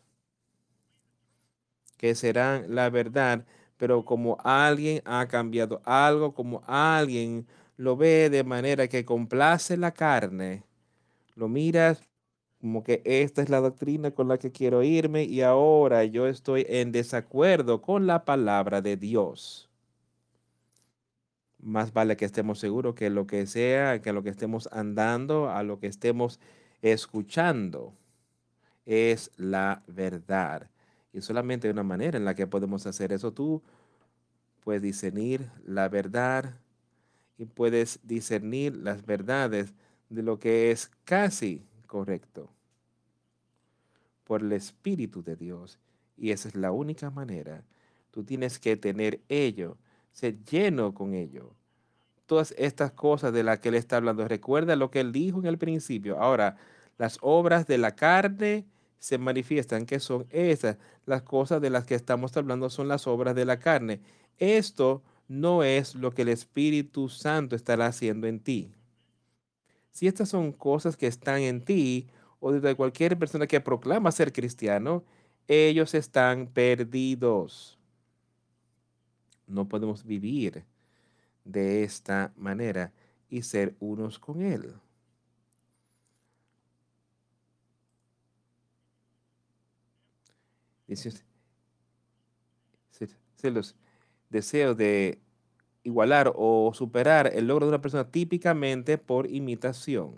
que serán la verdad, pero como alguien ha cambiado algo, como alguien lo ve de manera que complace la carne, lo miras como que esta es la doctrina con la que quiero irme y ahora yo estoy en desacuerdo con la palabra de Dios. Más vale que estemos seguros que lo que sea, que lo que estemos andando, a lo que estemos escuchando, es la verdad. Y solamente hay una manera en la que podemos hacer eso. Tú puedes discernir la verdad y puedes discernir las verdades de lo que es casi correcto por el Espíritu de Dios. Y esa es la única manera. Tú tienes que tener ello, ser lleno con ello. Todas estas cosas de las que él está hablando, recuerda lo que él dijo en el principio. Ahora, las obras de la carne se manifiestan, que son esas, las cosas de las que estamos hablando son las obras de la carne. Esto no es lo que el Espíritu Santo estará haciendo en ti. Si estas son cosas que están en ti o de cualquier persona que proclama ser cristiano, ellos están perdidos. No podemos vivir de esta manera y ser unos con Él. Dice, los deseo de igualar o superar el logro de una persona típicamente por imitación.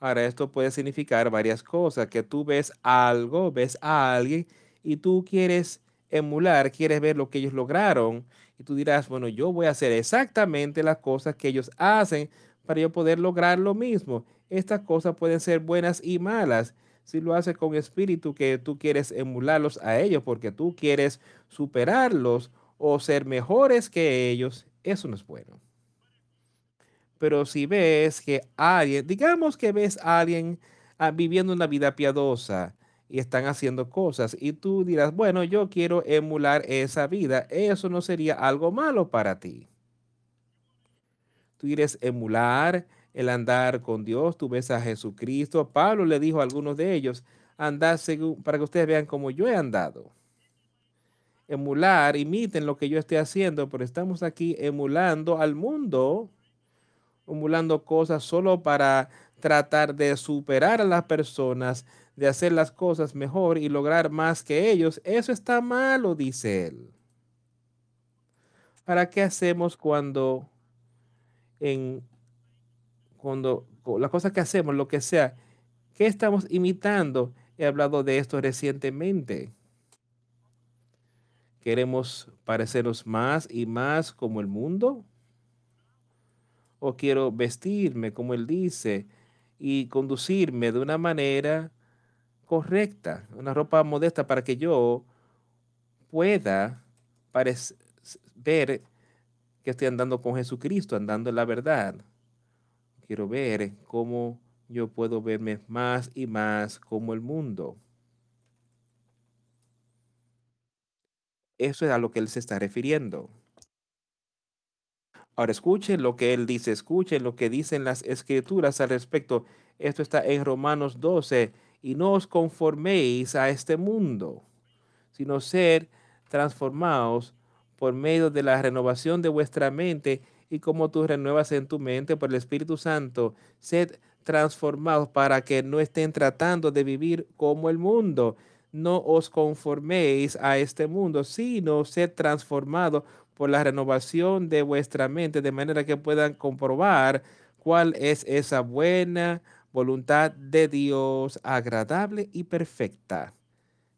Ahora, esto puede significar varias cosas, que tú ves algo, ves a alguien y tú quieres emular, quieres ver lo que ellos lograron y tú dirás, bueno, yo voy a hacer exactamente las cosas que ellos hacen para yo poder lograr lo mismo. Estas cosas pueden ser buenas y malas. Si lo haces con espíritu que tú quieres emularlos a ellos porque tú quieres superarlos o ser mejores que ellos, eso no es bueno. Pero si ves que alguien, digamos que ves a alguien ah, viviendo una vida piadosa y están haciendo cosas y tú dirás, bueno, yo quiero emular esa vida, eso no sería algo malo para ti. Tú quieres emular el andar con Dios, tú ves a Jesucristo. Pablo le dijo a algunos de ellos, andad según, para que ustedes vean cómo yo he andado emular, imiten lo que yo estoy haciendo, pero estamos aquí emulando al mundo, emulando cosas solo para tratar de superar a las personas, de hacer las cosas mejor y lograr más que ellos. Eso está malo, dice él. ¿Para qué hacemos cuando en cuando las cosas que hacemos, lo que sea, qué estamos imitando? He hablado de esto recientemente. ¿Queremos parecernos más y más como el mundo? ¿O quiero vestirme como Él dice y conducirme de una manera correcta, una ropa modesta para que yo pueda ver que estoy andando con Jesucristo, andando en la verdad? Quiero ver cómo yo puedo verme más y más como el mundo. Eso es a lo que él se está refiriendo. Ahora escuchen lo que él dice, escuchen lo que dicen las escrituras al respecto. Esto está en Romanos 12. Y no os conforméis a este mundo, sino ser transformados por medio de la renovación de vuestra mente y como tú renuevas en tu mente por el Espíritu Santo, sed transformados para que no estén tratando de vivir como el mundo, no os conforméis a este mundo, sino sed transformado por la renovación de vuestra mente, de manera que puedan comprobar cuál es esa buena voluntad de Dios, agradable y perfecta.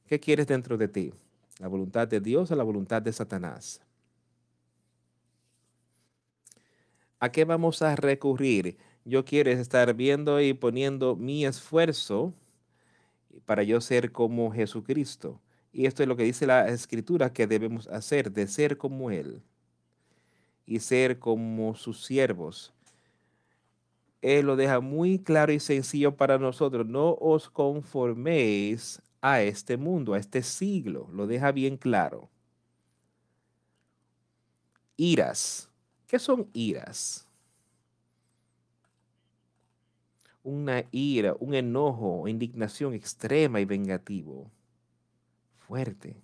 ¿Qué quieres dentro de ti? ¿La voluntad de Dios o la voluntad de Satanás? ¿A qué vamos a recurrir? Yo quiero estar viendo y poniendo mi esfuerzo para yo ser como Jesucristo. Y esto es lo que dice la escritura que debemos hacer, de ser como Él y ser como sus siervos. Él lo deja muy claro y sencillo para nosotros. No os conforméis a este mundo, a este siglo. Lo deja bien claro. Iras. ¿Qué son iras? una ira, un enojo, indignación extrema y vengativo, fuerte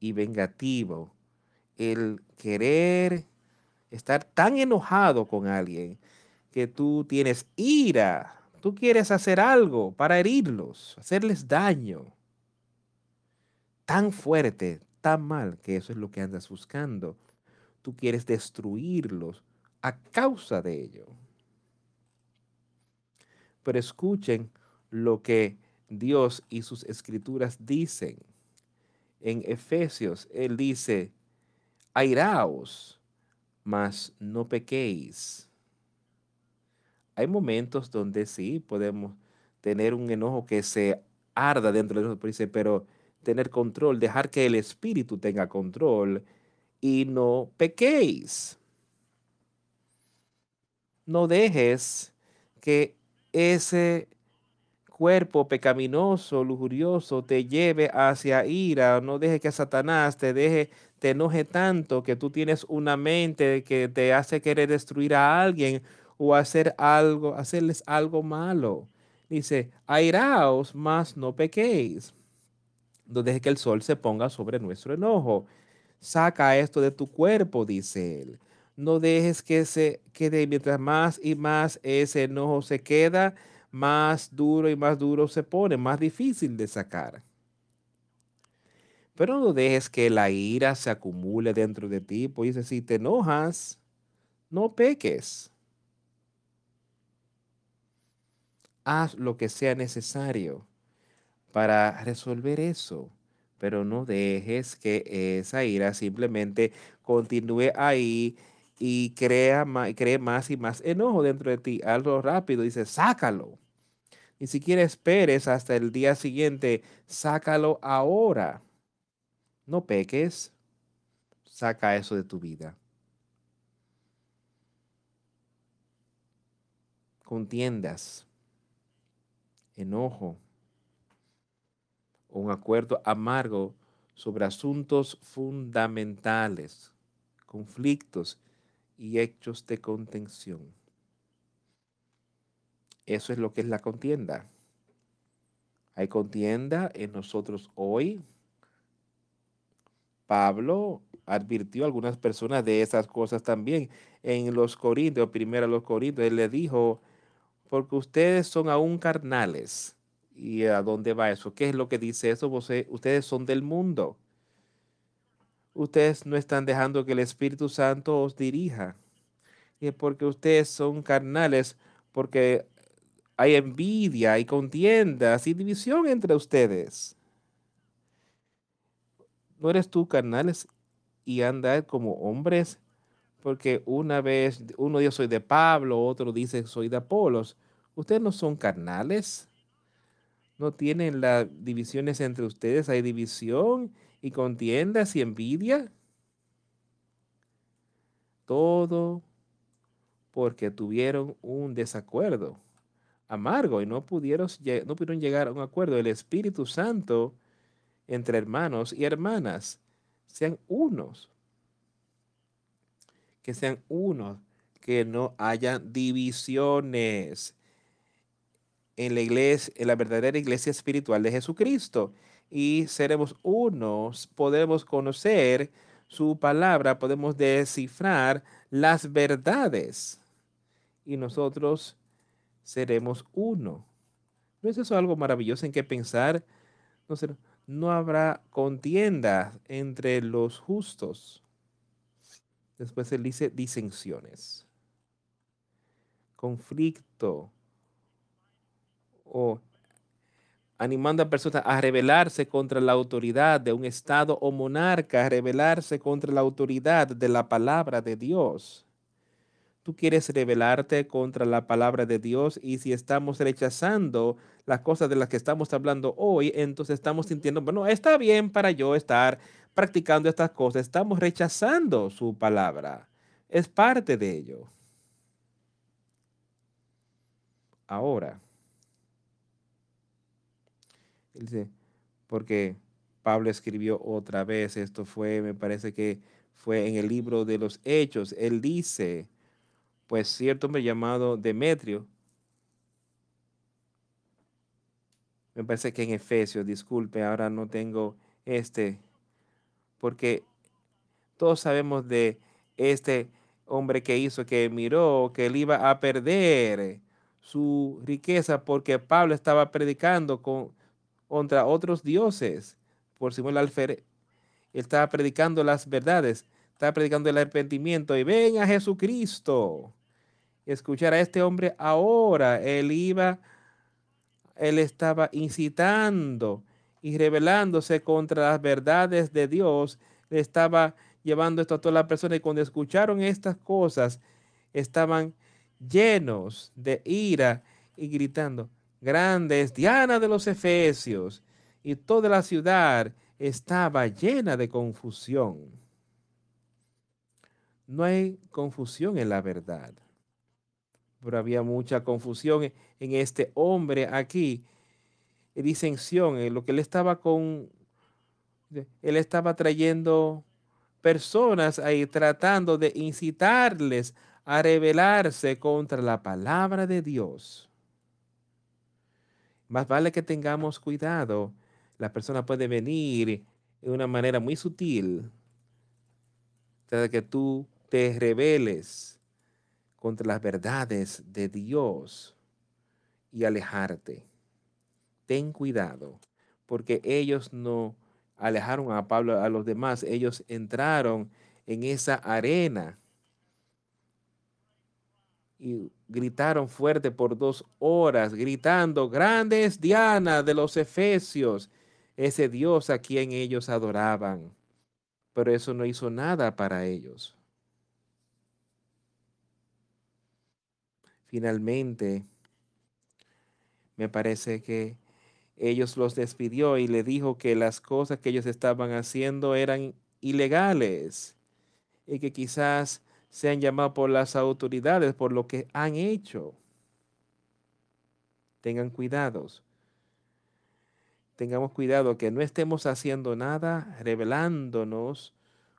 y vengativo, el querer estar tan enojado con alguien que tú tienes ira, tú quieres hacer algo para herirlos, hacerles daño. Tan fuerte, tan mal, que eso es lo que andas buscando. Tú quieres destruirlos a causa de ello. Pero escuchen lo que Dios y sus escrituras dicen. En Efesios, Él dice, airaos, mas no pequéis. Hay momentos donde sí podemos tener un enojo que se arda dentro de nosotros, pero tener control, dejar que el Espíritu tenga control y no pequéis. No dejes que ese cuerpo pecaminoso, lujurioso, te lleve hacia ira. No dejes que Satanás te deje, te enoje tanto que tú tienes una mente que te hace querer destruir a alguien o hacer algo, hacerles algo malo. Dice, airaos, mas no pequéis. No dejes que el sol se ponga sobre nuestro enojo. Saca esto de tu cuerpo, dice él. No dejes que se quede mientras más y más ese enojo se queda, más duro y más duro se pone, más difícil de sacar. Pero no dejes que la ira se acumule dentro de ti, pues si te enojas, no peques. haz lo que sea necesario para resolver eso, pero no dejes que esa ira simplemente continúe ahí y crea más, cree más y más enojo dentro de ti. Hazlo rápido, dice, sácalo. Ni siquiera esperes hasta el día siguiente, sácalo ahora. No peques, saca eso de tu vida. Contiendas enojo un acuerdo amargo sobre asuntos fundamentales, conflictos y hechos de contención. Eso es lo que es la contienda. Hay contienda en nosotros hoy. Pablo advirtió a algunas personas de esas cosas también. En los Corintios, primero a los Corintios, él le dijo, porque ustedes son aún carnales. ¿Y a dónde va eso? ¿Qué es lo que dice eso? Ustedes son del mundo. Ustedes no están dejando que el Espíritu Santo os dirija. Y es porque ustedes son carnales, porque hay envidia, hay contiendas y división entre ustedes. ¿No eres tú carnales y andar como hombres porque una vez uno dice soy de Pablo, otro dice soy de Apolos. ¿Ustedes no son carnales? ¿No tienen las divisiones entre ustedes? ¿Hay división y contiendas y envidia? Todo porque tuvieron un desacuerdo amargo y no pudieron, no pudieron llegar a un acuerdo. El Espíritu Santo entre hermanos y hermanas sean unos que sean uno, que no haya divisiones en la iglesia, en la verdadera iglesia espiritual de Jesucristo. Y seremos unos, podemos conocer su palabra, podemos descifrar las verdades. Y nosotros seremos uno. ¿No es eso algo maravilloso en que pensar? No, no habrá contienda entre los justos. Después él dice disensiones, conflicto o animando a personas a rebelarse contra la autoridad de un Estado o monarca, a rebelarse contra la autoridad de la palabra de Dios. Tú quieres rebelarte contra la palabra de Dios y si estamos rechazando las cosas de las que estamos hablando hoy, entonces estamos sintiendo, bueno, está bien para yo estar practicando estas cosas, estamos rechazando su palabra. Es parte de ello. Ahora, dice, porque Pablo escribió otra vez, esto fue, me parece que fue en el libro de los Hechos, él dice, pues cierto hombre llamado Demetrio, me parece que en Efesios, disculpe, ahora no tengo este porque todos sabemos de este hombre que hizo, que miró que él iba a perder su riqueza porque Pablo estaba predicando con, contra otros dioses. Por Simón Alfer, él estaba predicando las verdades, estaba predicando el arrepentimiento y ven a Jesucristo. Escuchar a este hombre ahora, él iba, él estaba incitando y rebelándose contra las verdades de Dios, estaba llevando esto a todas las personas y cuando escucharon estas cosas estaban llenos de ira y gritando, grandes Diana de los Efesios, y toda la ciudad estaba llena de confusión. No hay confusión en la verdad, pero había mucha confusión en este hombre aquí, disensión, en lo que él estaba con, él estaba trayendo personas ahí tratando de incitarles a rebelarse contra la palabra de Dios. Más vale que tengamos cuidado. La persona puede venir de una manera muy sutil. De que tú te rebeles contra las verdades de Dios y alejarte. Ten cuidado, porque ellos no alejaron a Pablo a los demás, ellos entraron en esa arena y gritaron fuerte por dos horas, gritando, grandes Diana de los Efesios, ese Dios a quien ellos adoraban. Pero eso no hizo nada para ellos. Finalmente, me parece que ellos los despidió y le dijo que las cosas que ellos estaban haciendo eran ilegales y que quizás sean llamados por las autoridades por lo que han hecho. Tengan cuidados. Tengamos cuidado que no estemos haciendo nada, revelándonos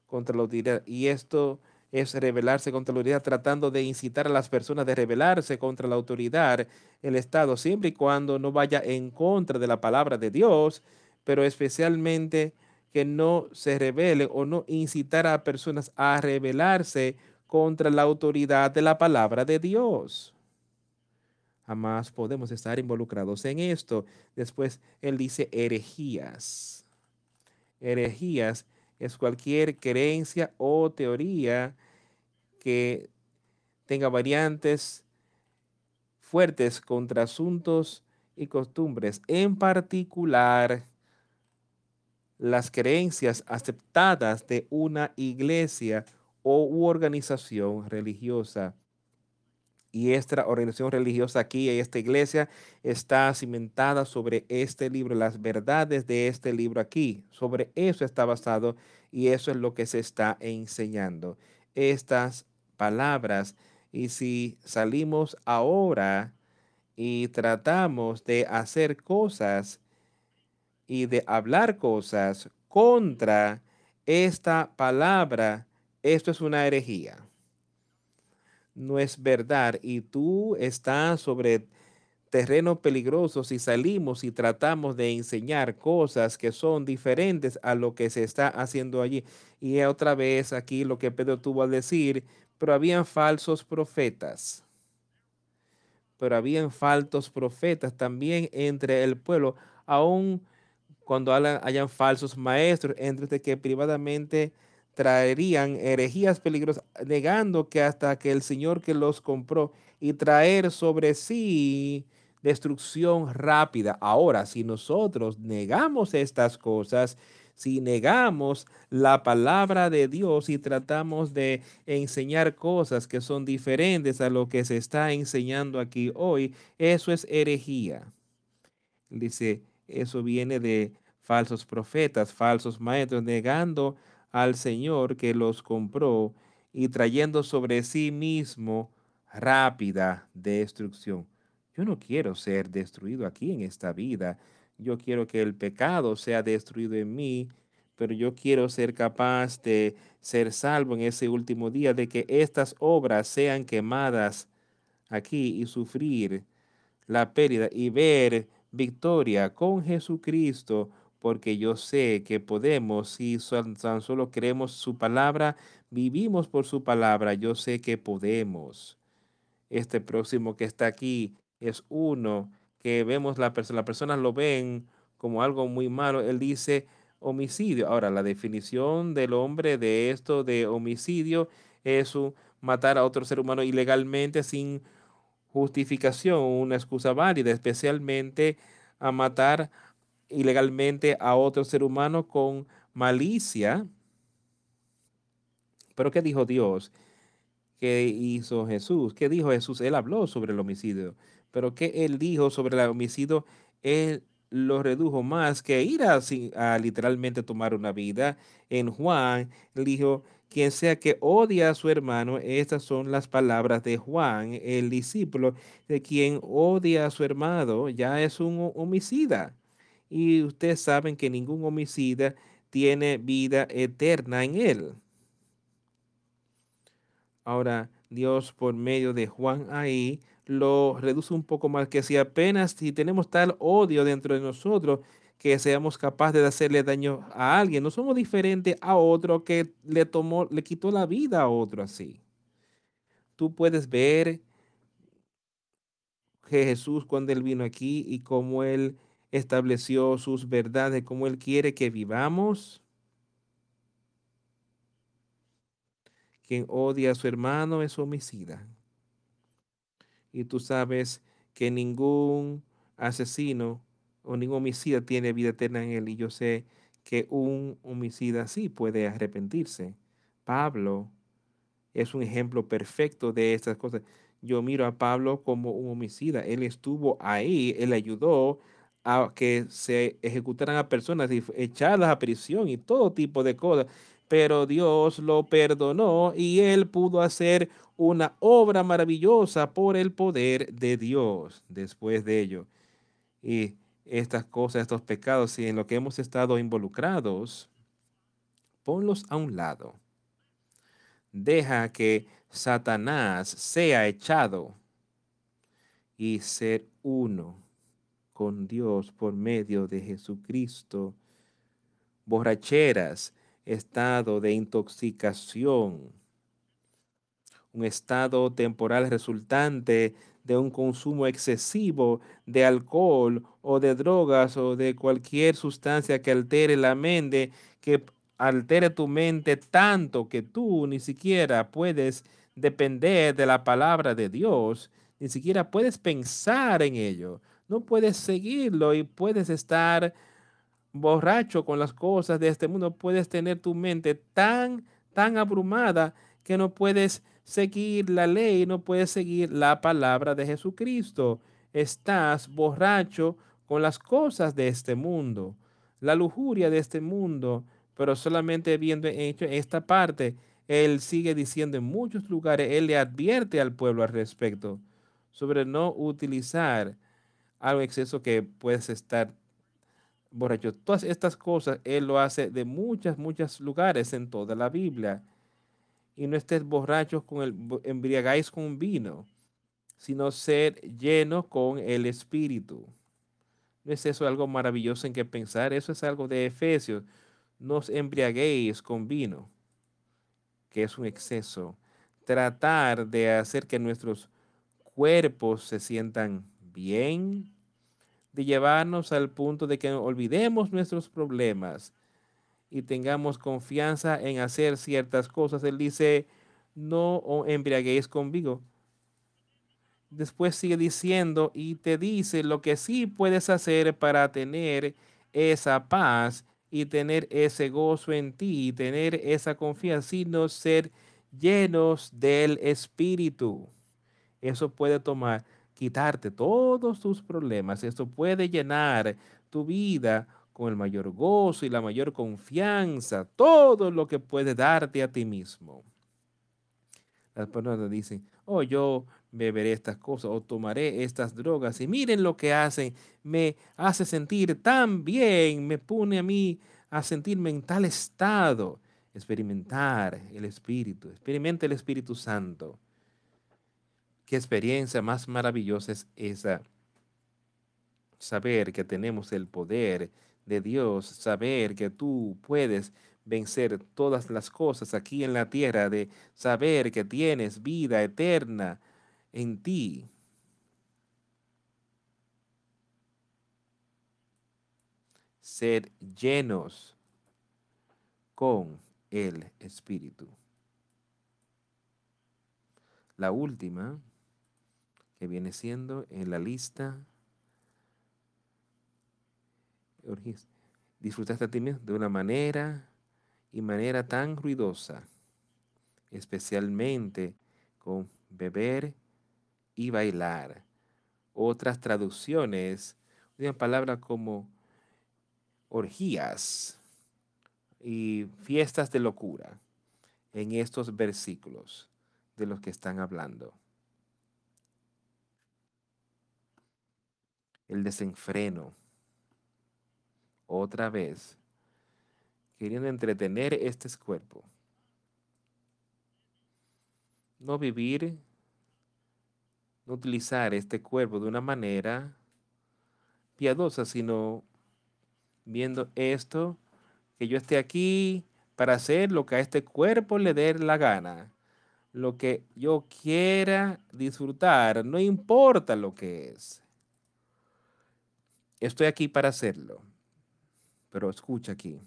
contra la autoridad. Y esto es rebelarse contra la autoridad, tratando de incitar a las personas de rebelarse contra la autoridad, el Estado, siempre y cuando no vaya en contra de la palabra de Dios, pero especialmente que no se revele o no incitar a personas a rebelarse contra la autoridad de la palabra de Dios. Jamás podemos estar involucrados en esto. Después él dice herejías. Herejías es cualquier creencia o teoría que tenga variantes fuertes contra asuntos y costumbres, en particular las creencias aceptadas de una iglesia o organización religiosa. Y esta organización religiosa aquí, esta iglesia, está cimentada sobre este libro, las verdades de este libro aquí. Sobre eso está basado y eso es lo que se está enseñando. Estas palabras. Y si salimos ahora y tratamos de hacer cosas y de hablar cosas contra esta palabra, esto es una herejía. No es verdad. Y tú estás sobre terreno peligroso si salimos y tratamos de enseñar cosas que son diferentes a lo que se está haciendo allí. Y otra vez aquí lo que Pedro tuvo a decir, pero habían falsos profetas. Pero habían falsos profetas también entre el pueblo, aun cuando hayan falsos maestros, entre que privadamente traerían herejías peligrosas, negando que hasta que el Señor que los compró y traer sobre sí destrucción rápida. Ahora, si nosotros negamos estas cosas, si negamos la palabra de Dios y tratamos de enseñar cosas que son diferentes a lo que se está enseñando aquí hoy, eso es herejía. Dice, eso viene de falsos profetas, falsos maestros, negando al Señor que los compró y trayendo sobre sí mismo rápida destrucción. Yo no quiero ser destruido aquí en esta vida. Yo quiero que el pecado sea destruido en mí, pero yo quiero ser capaz de ser salvo en ese último día, de que estas obras sean quemadas aquí y sufrir la pérdida y ver victoria con Jesucristo porque yo sé que podemos, si tan solo creemos su palabra, vivimos por su palabra, yo sé que podemos. Este próximo que está aquí es uno que vemos la persona, las personas lo ven como algo muy malo. Él dice homicidio. Ahora, la definición del hombre de esto de homicidio es matar a otro ser humano ilegalmente sin justificación, una excusa válida, especialmente a matar ilegalmente a otro ser humano con malicia. Pero ¿qué dijo Dios? ¿Qué hizo Jesús? ¿Qué dijo Jesús? Él habló sobre el homicidio. Pero ¿qué él dijo sobre el homicidio? Él lo redujo más que ir a, literalmente tomar una vida. En Juan, él dijo, quien sea que odia a su hermano, estas son las palabras de Juan, el discípulo, de quien odia a su hermano, ya es un homicida. Y ustedes saben que ningún homicida tiene vida eterna en él. Ahora, Dios por medio de Juan ahí lo reduce un poco más, que si apenas si tenemos tal odio dentro de nosotros, que seamos capaces de hacerle daño a alguien, no somos diferentes a otro que le tomó, le quitó la vida a otro así. Tú puedes ver que Jesús cuando él vino aquí y cómo él estableció sus verdades, cómo él quiere que vivamos. Quien odia a su hermano es homicida y tú sabes que ningún asesino o ningún homicida tiene vida eterna en él y yo sé que un homicida sí puede arrepentirse. Pablo es un ejemplo perfecto de estas cosas. Yo miro a Pablo como un homicida. Él estuvo ahí, él ayudó a que se ejecutaran a personas y echadas a prisión y todo tipo de cosas. Pero Dios lo perdonó y él pudo hacer una obra maravillosa por el poder de Dios después de ello. Y estas cosas, estos pecados, y en lo que hemos estado involucrados, ponlos a un lado. Deja que Satanás sea echado y ser uno con Dios por medio de Jesucristo. Borracheras, estado de intoxicación, un estado temporal resultante de un consumo excesivo de alcohol o de drogas o de cualquier sustancia que altere la mente, que altere tu mente tanto que tú ni siquiera puedes depender de la palabra de Dios, ni siquiera puedes pensar en ello, no puedes seguirlo y puedes estar borracho con las cosas de este mundo, puedes tener tu mente tan, tan abrumada que no puedes seguir la ley, no puedes seguir la palabra de Jesucristo. Estás borracho con las cosas de este mundo, la lujuria de este mundo, pero solamente viendo hecho esta parte, él sigue diciendo en muchos lugares, él le advierte al pueblo al respecto sobre no utilizar algo exceso que puedes estar borracho. Todas estas cosas él lo hace de muchas, muchos lugares en toda la Biblia y no estés borrachos con el, embriagáis con vino, sino ser llenos con el Espíritu. ¿No es eso algo maravilloso en que pensar? Eso es algo de Efesios. No os embriaguéis con vino, que es un exceso. Tratar de hacer que nuestros cuerpos se sientan bien, de llevarnos al punto de que olvidemos nuestros problemas, y tengamos confianza en hacer ciertas cosas. Él dice, no embriaguéis conmigo. Después sigue diciendo y te dice lo que sí puedes hacer para tener esa paz y tener ese gozo en ti y tener esa confianza, sino ser llenos del Espíritu. Eso puede tomar, quitarte todos tus problemas. Eso puede llenar tu vida con el mayor gozo y la mayor confianza, todo lo que puede darte a ti mismo. Las personas dicen, oh, yo beberé estas cosas o tomaré estas drogas y miren lo que hacen, me hace sentir tan bien, me pone a mí a sentirme en tal estado. Experimentar el Espíritu, experimenta el Espíritu Santo. Qué experiencia más maravillosa es esa. Saber que tenemos el poder de Dios, saber que tú puedes vencer todas las cosas aquí en la tierra, de saber que tienes vida eterna en ti. Ser llenos con el Espíritu. La última, que viene siendo en la lista, disfrutaste a ti mismo de una manera y manera tan ruidosa, especialmente con beber y bailar. Otras traducciones, una palabra como orgías y fiestas de locura en estos versículos de los que están hablando. El desenfreno. Otra vez, queriendo entretener este cuerpo. No vivir, no utilizar este cuerpo de una manera piadosa, sino viendo esto, que yo esté aquí para hacer lo que a este cuerpo le dé la gana, lo que yo quiera disfrutar, no importa lo que es. Estoy aquí para hacerlo. Pero escucha aquí.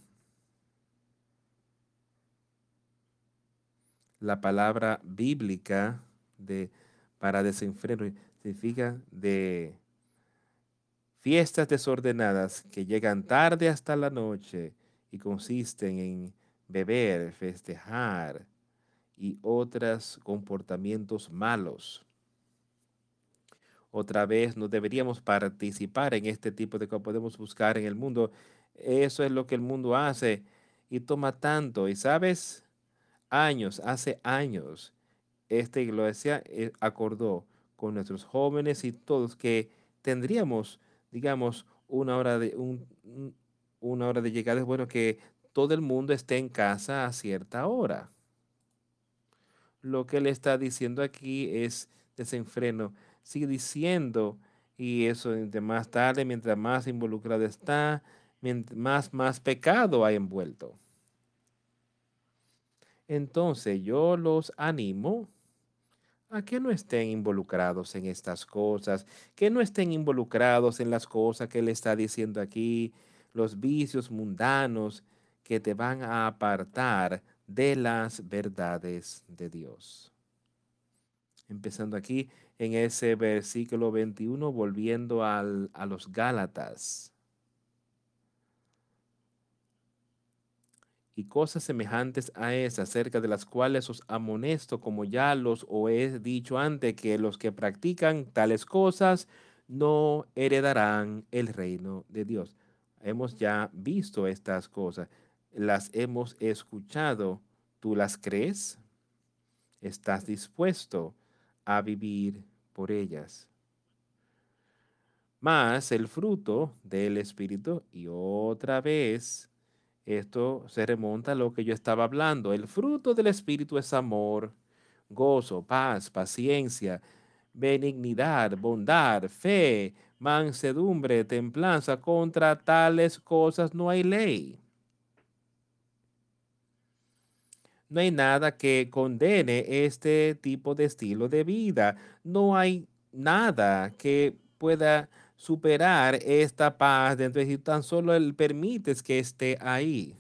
la palabra bíblica de, para desenfreno significa de fiestas desordenadas que llegan tarde hasta la noche y consisten en beber, festejar y otros comportamientos malos. Otra vez, no deberíamos participar en este tipo de cosas. Podemos buscar en el mundo. Eso es lo que el mundo hace y toma tanto. Y sabes, años, hace años, esta iglesia eh, acordó con nuestros jóvenes y todos que tendríamos, digamos, una hora de, una hora de llegada. Es bueno que todo el mundo esté en casa a cierta hora. Lo que él está diciendo aquí es desenfreno. Sigue diciendo, y eso de más tarde, mientras más involucrado está, más, más pecado ha envuelto entonces yo los animo a que no estén involucrados en estas cosas, que no estén involucrados en las cosas que él está diciendo aquí, los vicios mundanos que te van a apartar de las verdades de Dios. Empezando aquí en ese versículo 21, volviendo al, a los Gálatas. y cosas semejantes a esas, acerca de las cuales os amonesto, como ya los os he dicho antes, que los que practican tales cosas no heredarán el reino de Dios. Hemos ya visto estas cosas, las hemos escuchado. ¿Tú las crees? ¿Estás dispuesto a vivir por ellas? Más el fruto del Espíritu y otra vez esto se remonta a lo que yo estaba hablando. El fruto del Espíritu es amor, gozo, paz, paciencia, benignidad, bondad, fe, mansedumbre, templanza. Contra tales cosas no hay ley. No hay nada que condene este tipo de estilo de vida. No hay nada que pueda superar esta paz dentro de ti, tan solo Él permites que esté ahí.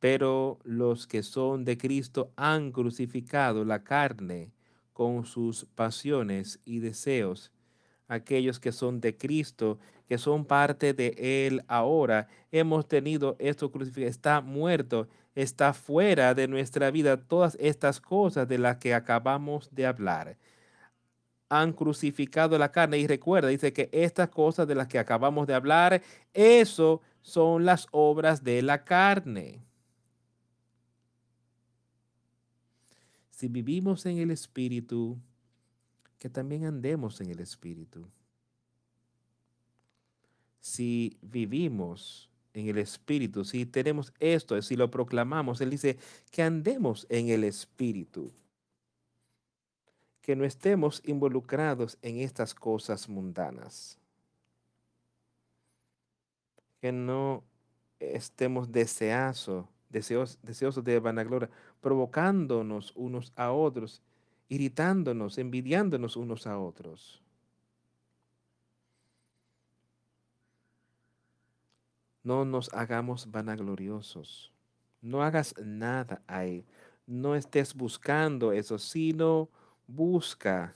Pero los que son de Cristo han crucificado la carne con sus pasiones y deseos. Aquellos que son de Cristo, que son parte de Él ahora, hemos tenido esto crucificado, está muerto, está fuera de nuestra vida todas estas cosas de las que acabamos de hablar han crucificado la carne. Y recuerda, dice que estas cosas de las que acabamos de hablar, eso son las obras de la carne. Si vivimos en el Espíritu, que también andemos en el Espíritu. Si vivimos en el Espíritu, si tenemos esto, si lo proclamamos, Él dice que andemos en el Espíritu que no estemos involucrados en estas cosas mundanas. que no estemos deseosos, deseos, deseosos de vanagloria, provocándonos unos a otros, irritándonos, envidiándonos unos a otros. No nos hagamos vanagloriosos. No hagas nada ahí. No estés buscando eso, sino busca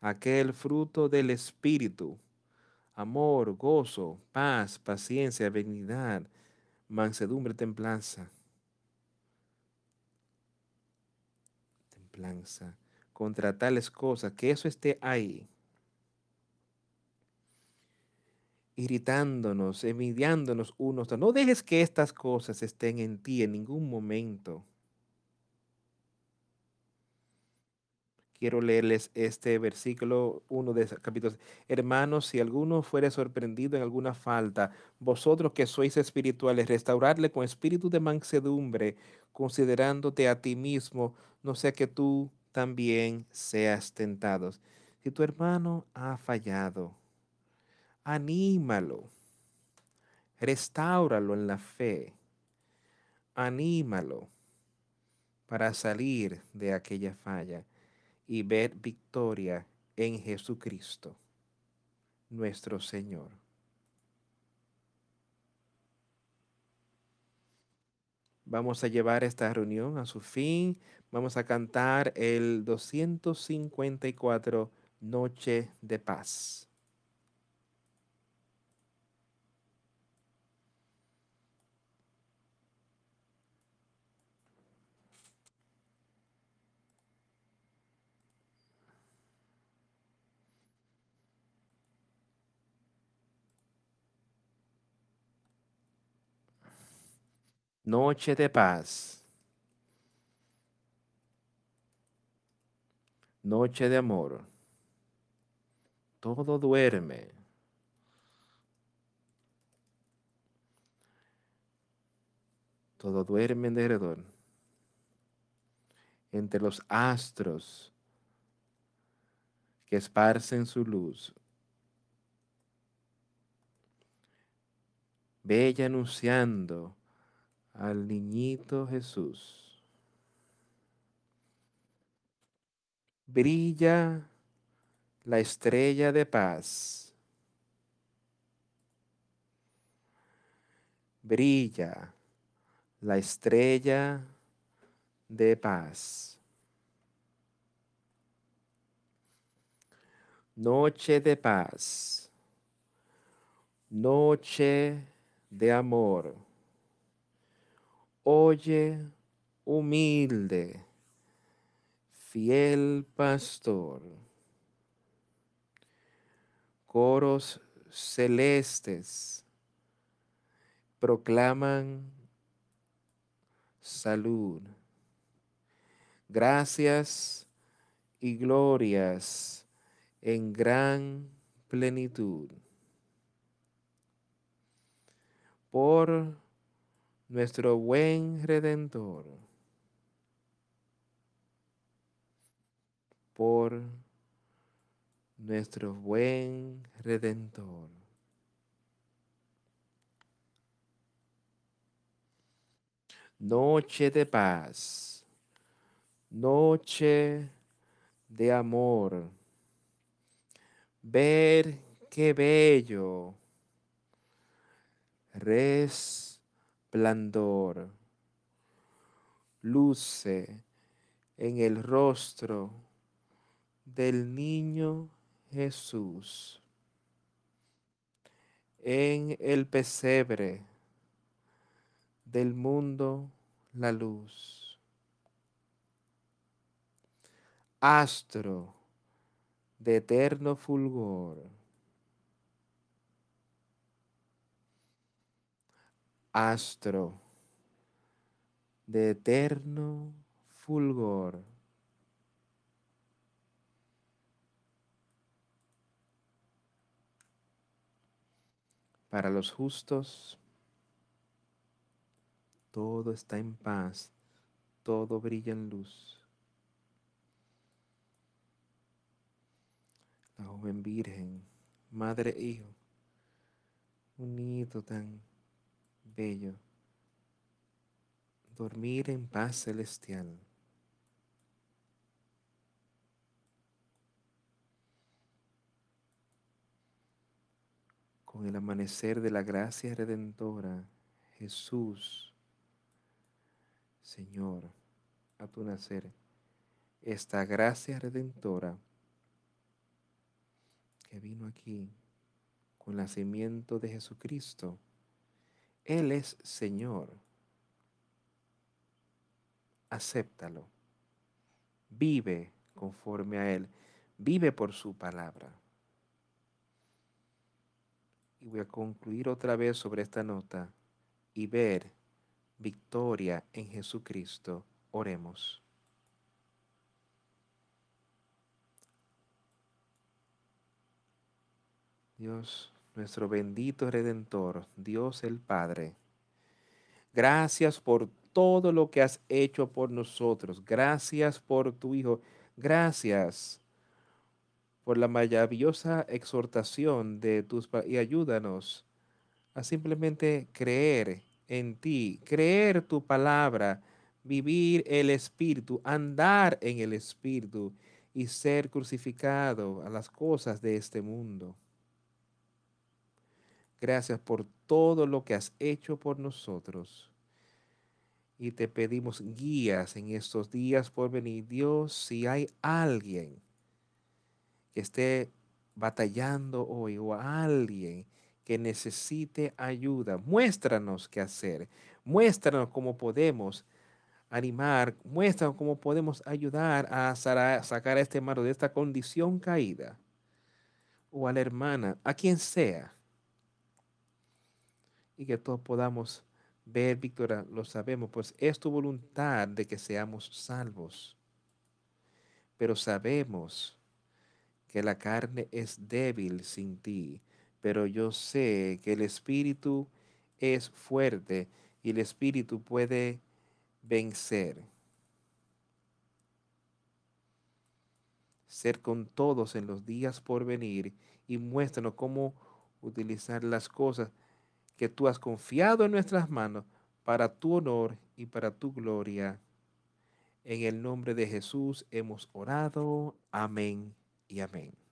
aquel fruto del Espíritu. Amor, gozo, paz, paciencia, benignidad, mansedumbre, templanza. Templanza. Contra tales cosas, que eso esté ahí. Irritándonos, envidiándonos unos. No dejes que estas cosas estén en ti en ningún momento. Quiero leerles este versículo 1 de capítulo. Hermanos, si alguno fuere sorprendido en alguna falta, vosotros que sois espirituales, restauradle con espíritu de mansedumbre, considerándote a ti mismo, no sea que tú también seas tentado. Si tu hermano ha fallado, anímalo, restáuralo en la fe, anímalo para salir de aquella falla y ver victoria en Jesucristo, nuestro Señor. Vamos a llevar esta reunión a su fin. Vamos a cantar el 254 Noche de Paz. Noche de paz. Noche de amor. Todo duerme. Todo duerme en derredor. Entre los astros que esparcen su luz. Bella anunciando al niñito Jesús. Brilla la estrella de paz. Brilla la estrella de paz. Noche de paz. Noche de amor. Oye, humilde, fiel pastor. Coros celestes proclaman salud. Gracias y glorias en gran plenitud. Por nuestro buen redentor, por nuestro buen redentor. Noche de paz, noche de amor. Ver qué bello, res luce en el rostro del niño Jesús, en el pesebre del mundo la luz. Astro de eterno fulgor astro de eterno fulgor. Para los justos, todo está en paz, todo brilla en luz. La joven virgen, madre e hijo, unido tan bello. Dormir en paz celestial. Con el amanecer de la gracia redentora, Jesús, Señor, a tu nacer, esta gracia redentora que vino aquí con el nacimiento de Jesucristo, Él es Señor. Acéptalo. Vive conforme a Él. Vive por su palabra. Y voy a concluir otra vez sobre esta nota y ver victoria en Jesucristo. Oremos. Dios, nuestro bendito Redentor, Dios el Padre, gracias por todo lo que has hecho por nosotros. Gracias por tu Hijo. Gracias por la maravillosa exhortación de tus y ayúdanos a simplemente creer en ti, creer tu palabra, vivir el Espíritu, andar en el Espíritu y ser crucificado a las cosas de este mundo. Gracias por todo lo que has hecho por nosotros. Y te pedimos guías en estos días por venir. Dios, si hay alguien que esté batallando hoy o alguien que necesite ayuda, muéstranos qué hacer. Muéstranos cómo podemos animar, muéstranos cómo podemos ayudar a sacar a este hermano de esta condición caída. O a la hermana, a quien sea y que todos podamos ver, Víctora, lo sabemos, pues es tu voluntad de que seamos salvos. Pero sabemos que la carne es débil sin ti, pero yo sé que el Espíritu es fuerte y el Espíritu puede vencer. Ser con todos en los días por venir y muéstranos cómo utilizar las cosas que tú has confiado en nuestras manos para tu honor y para tu gloria. En el nombre de Jesús hemos orado. Amén y amén.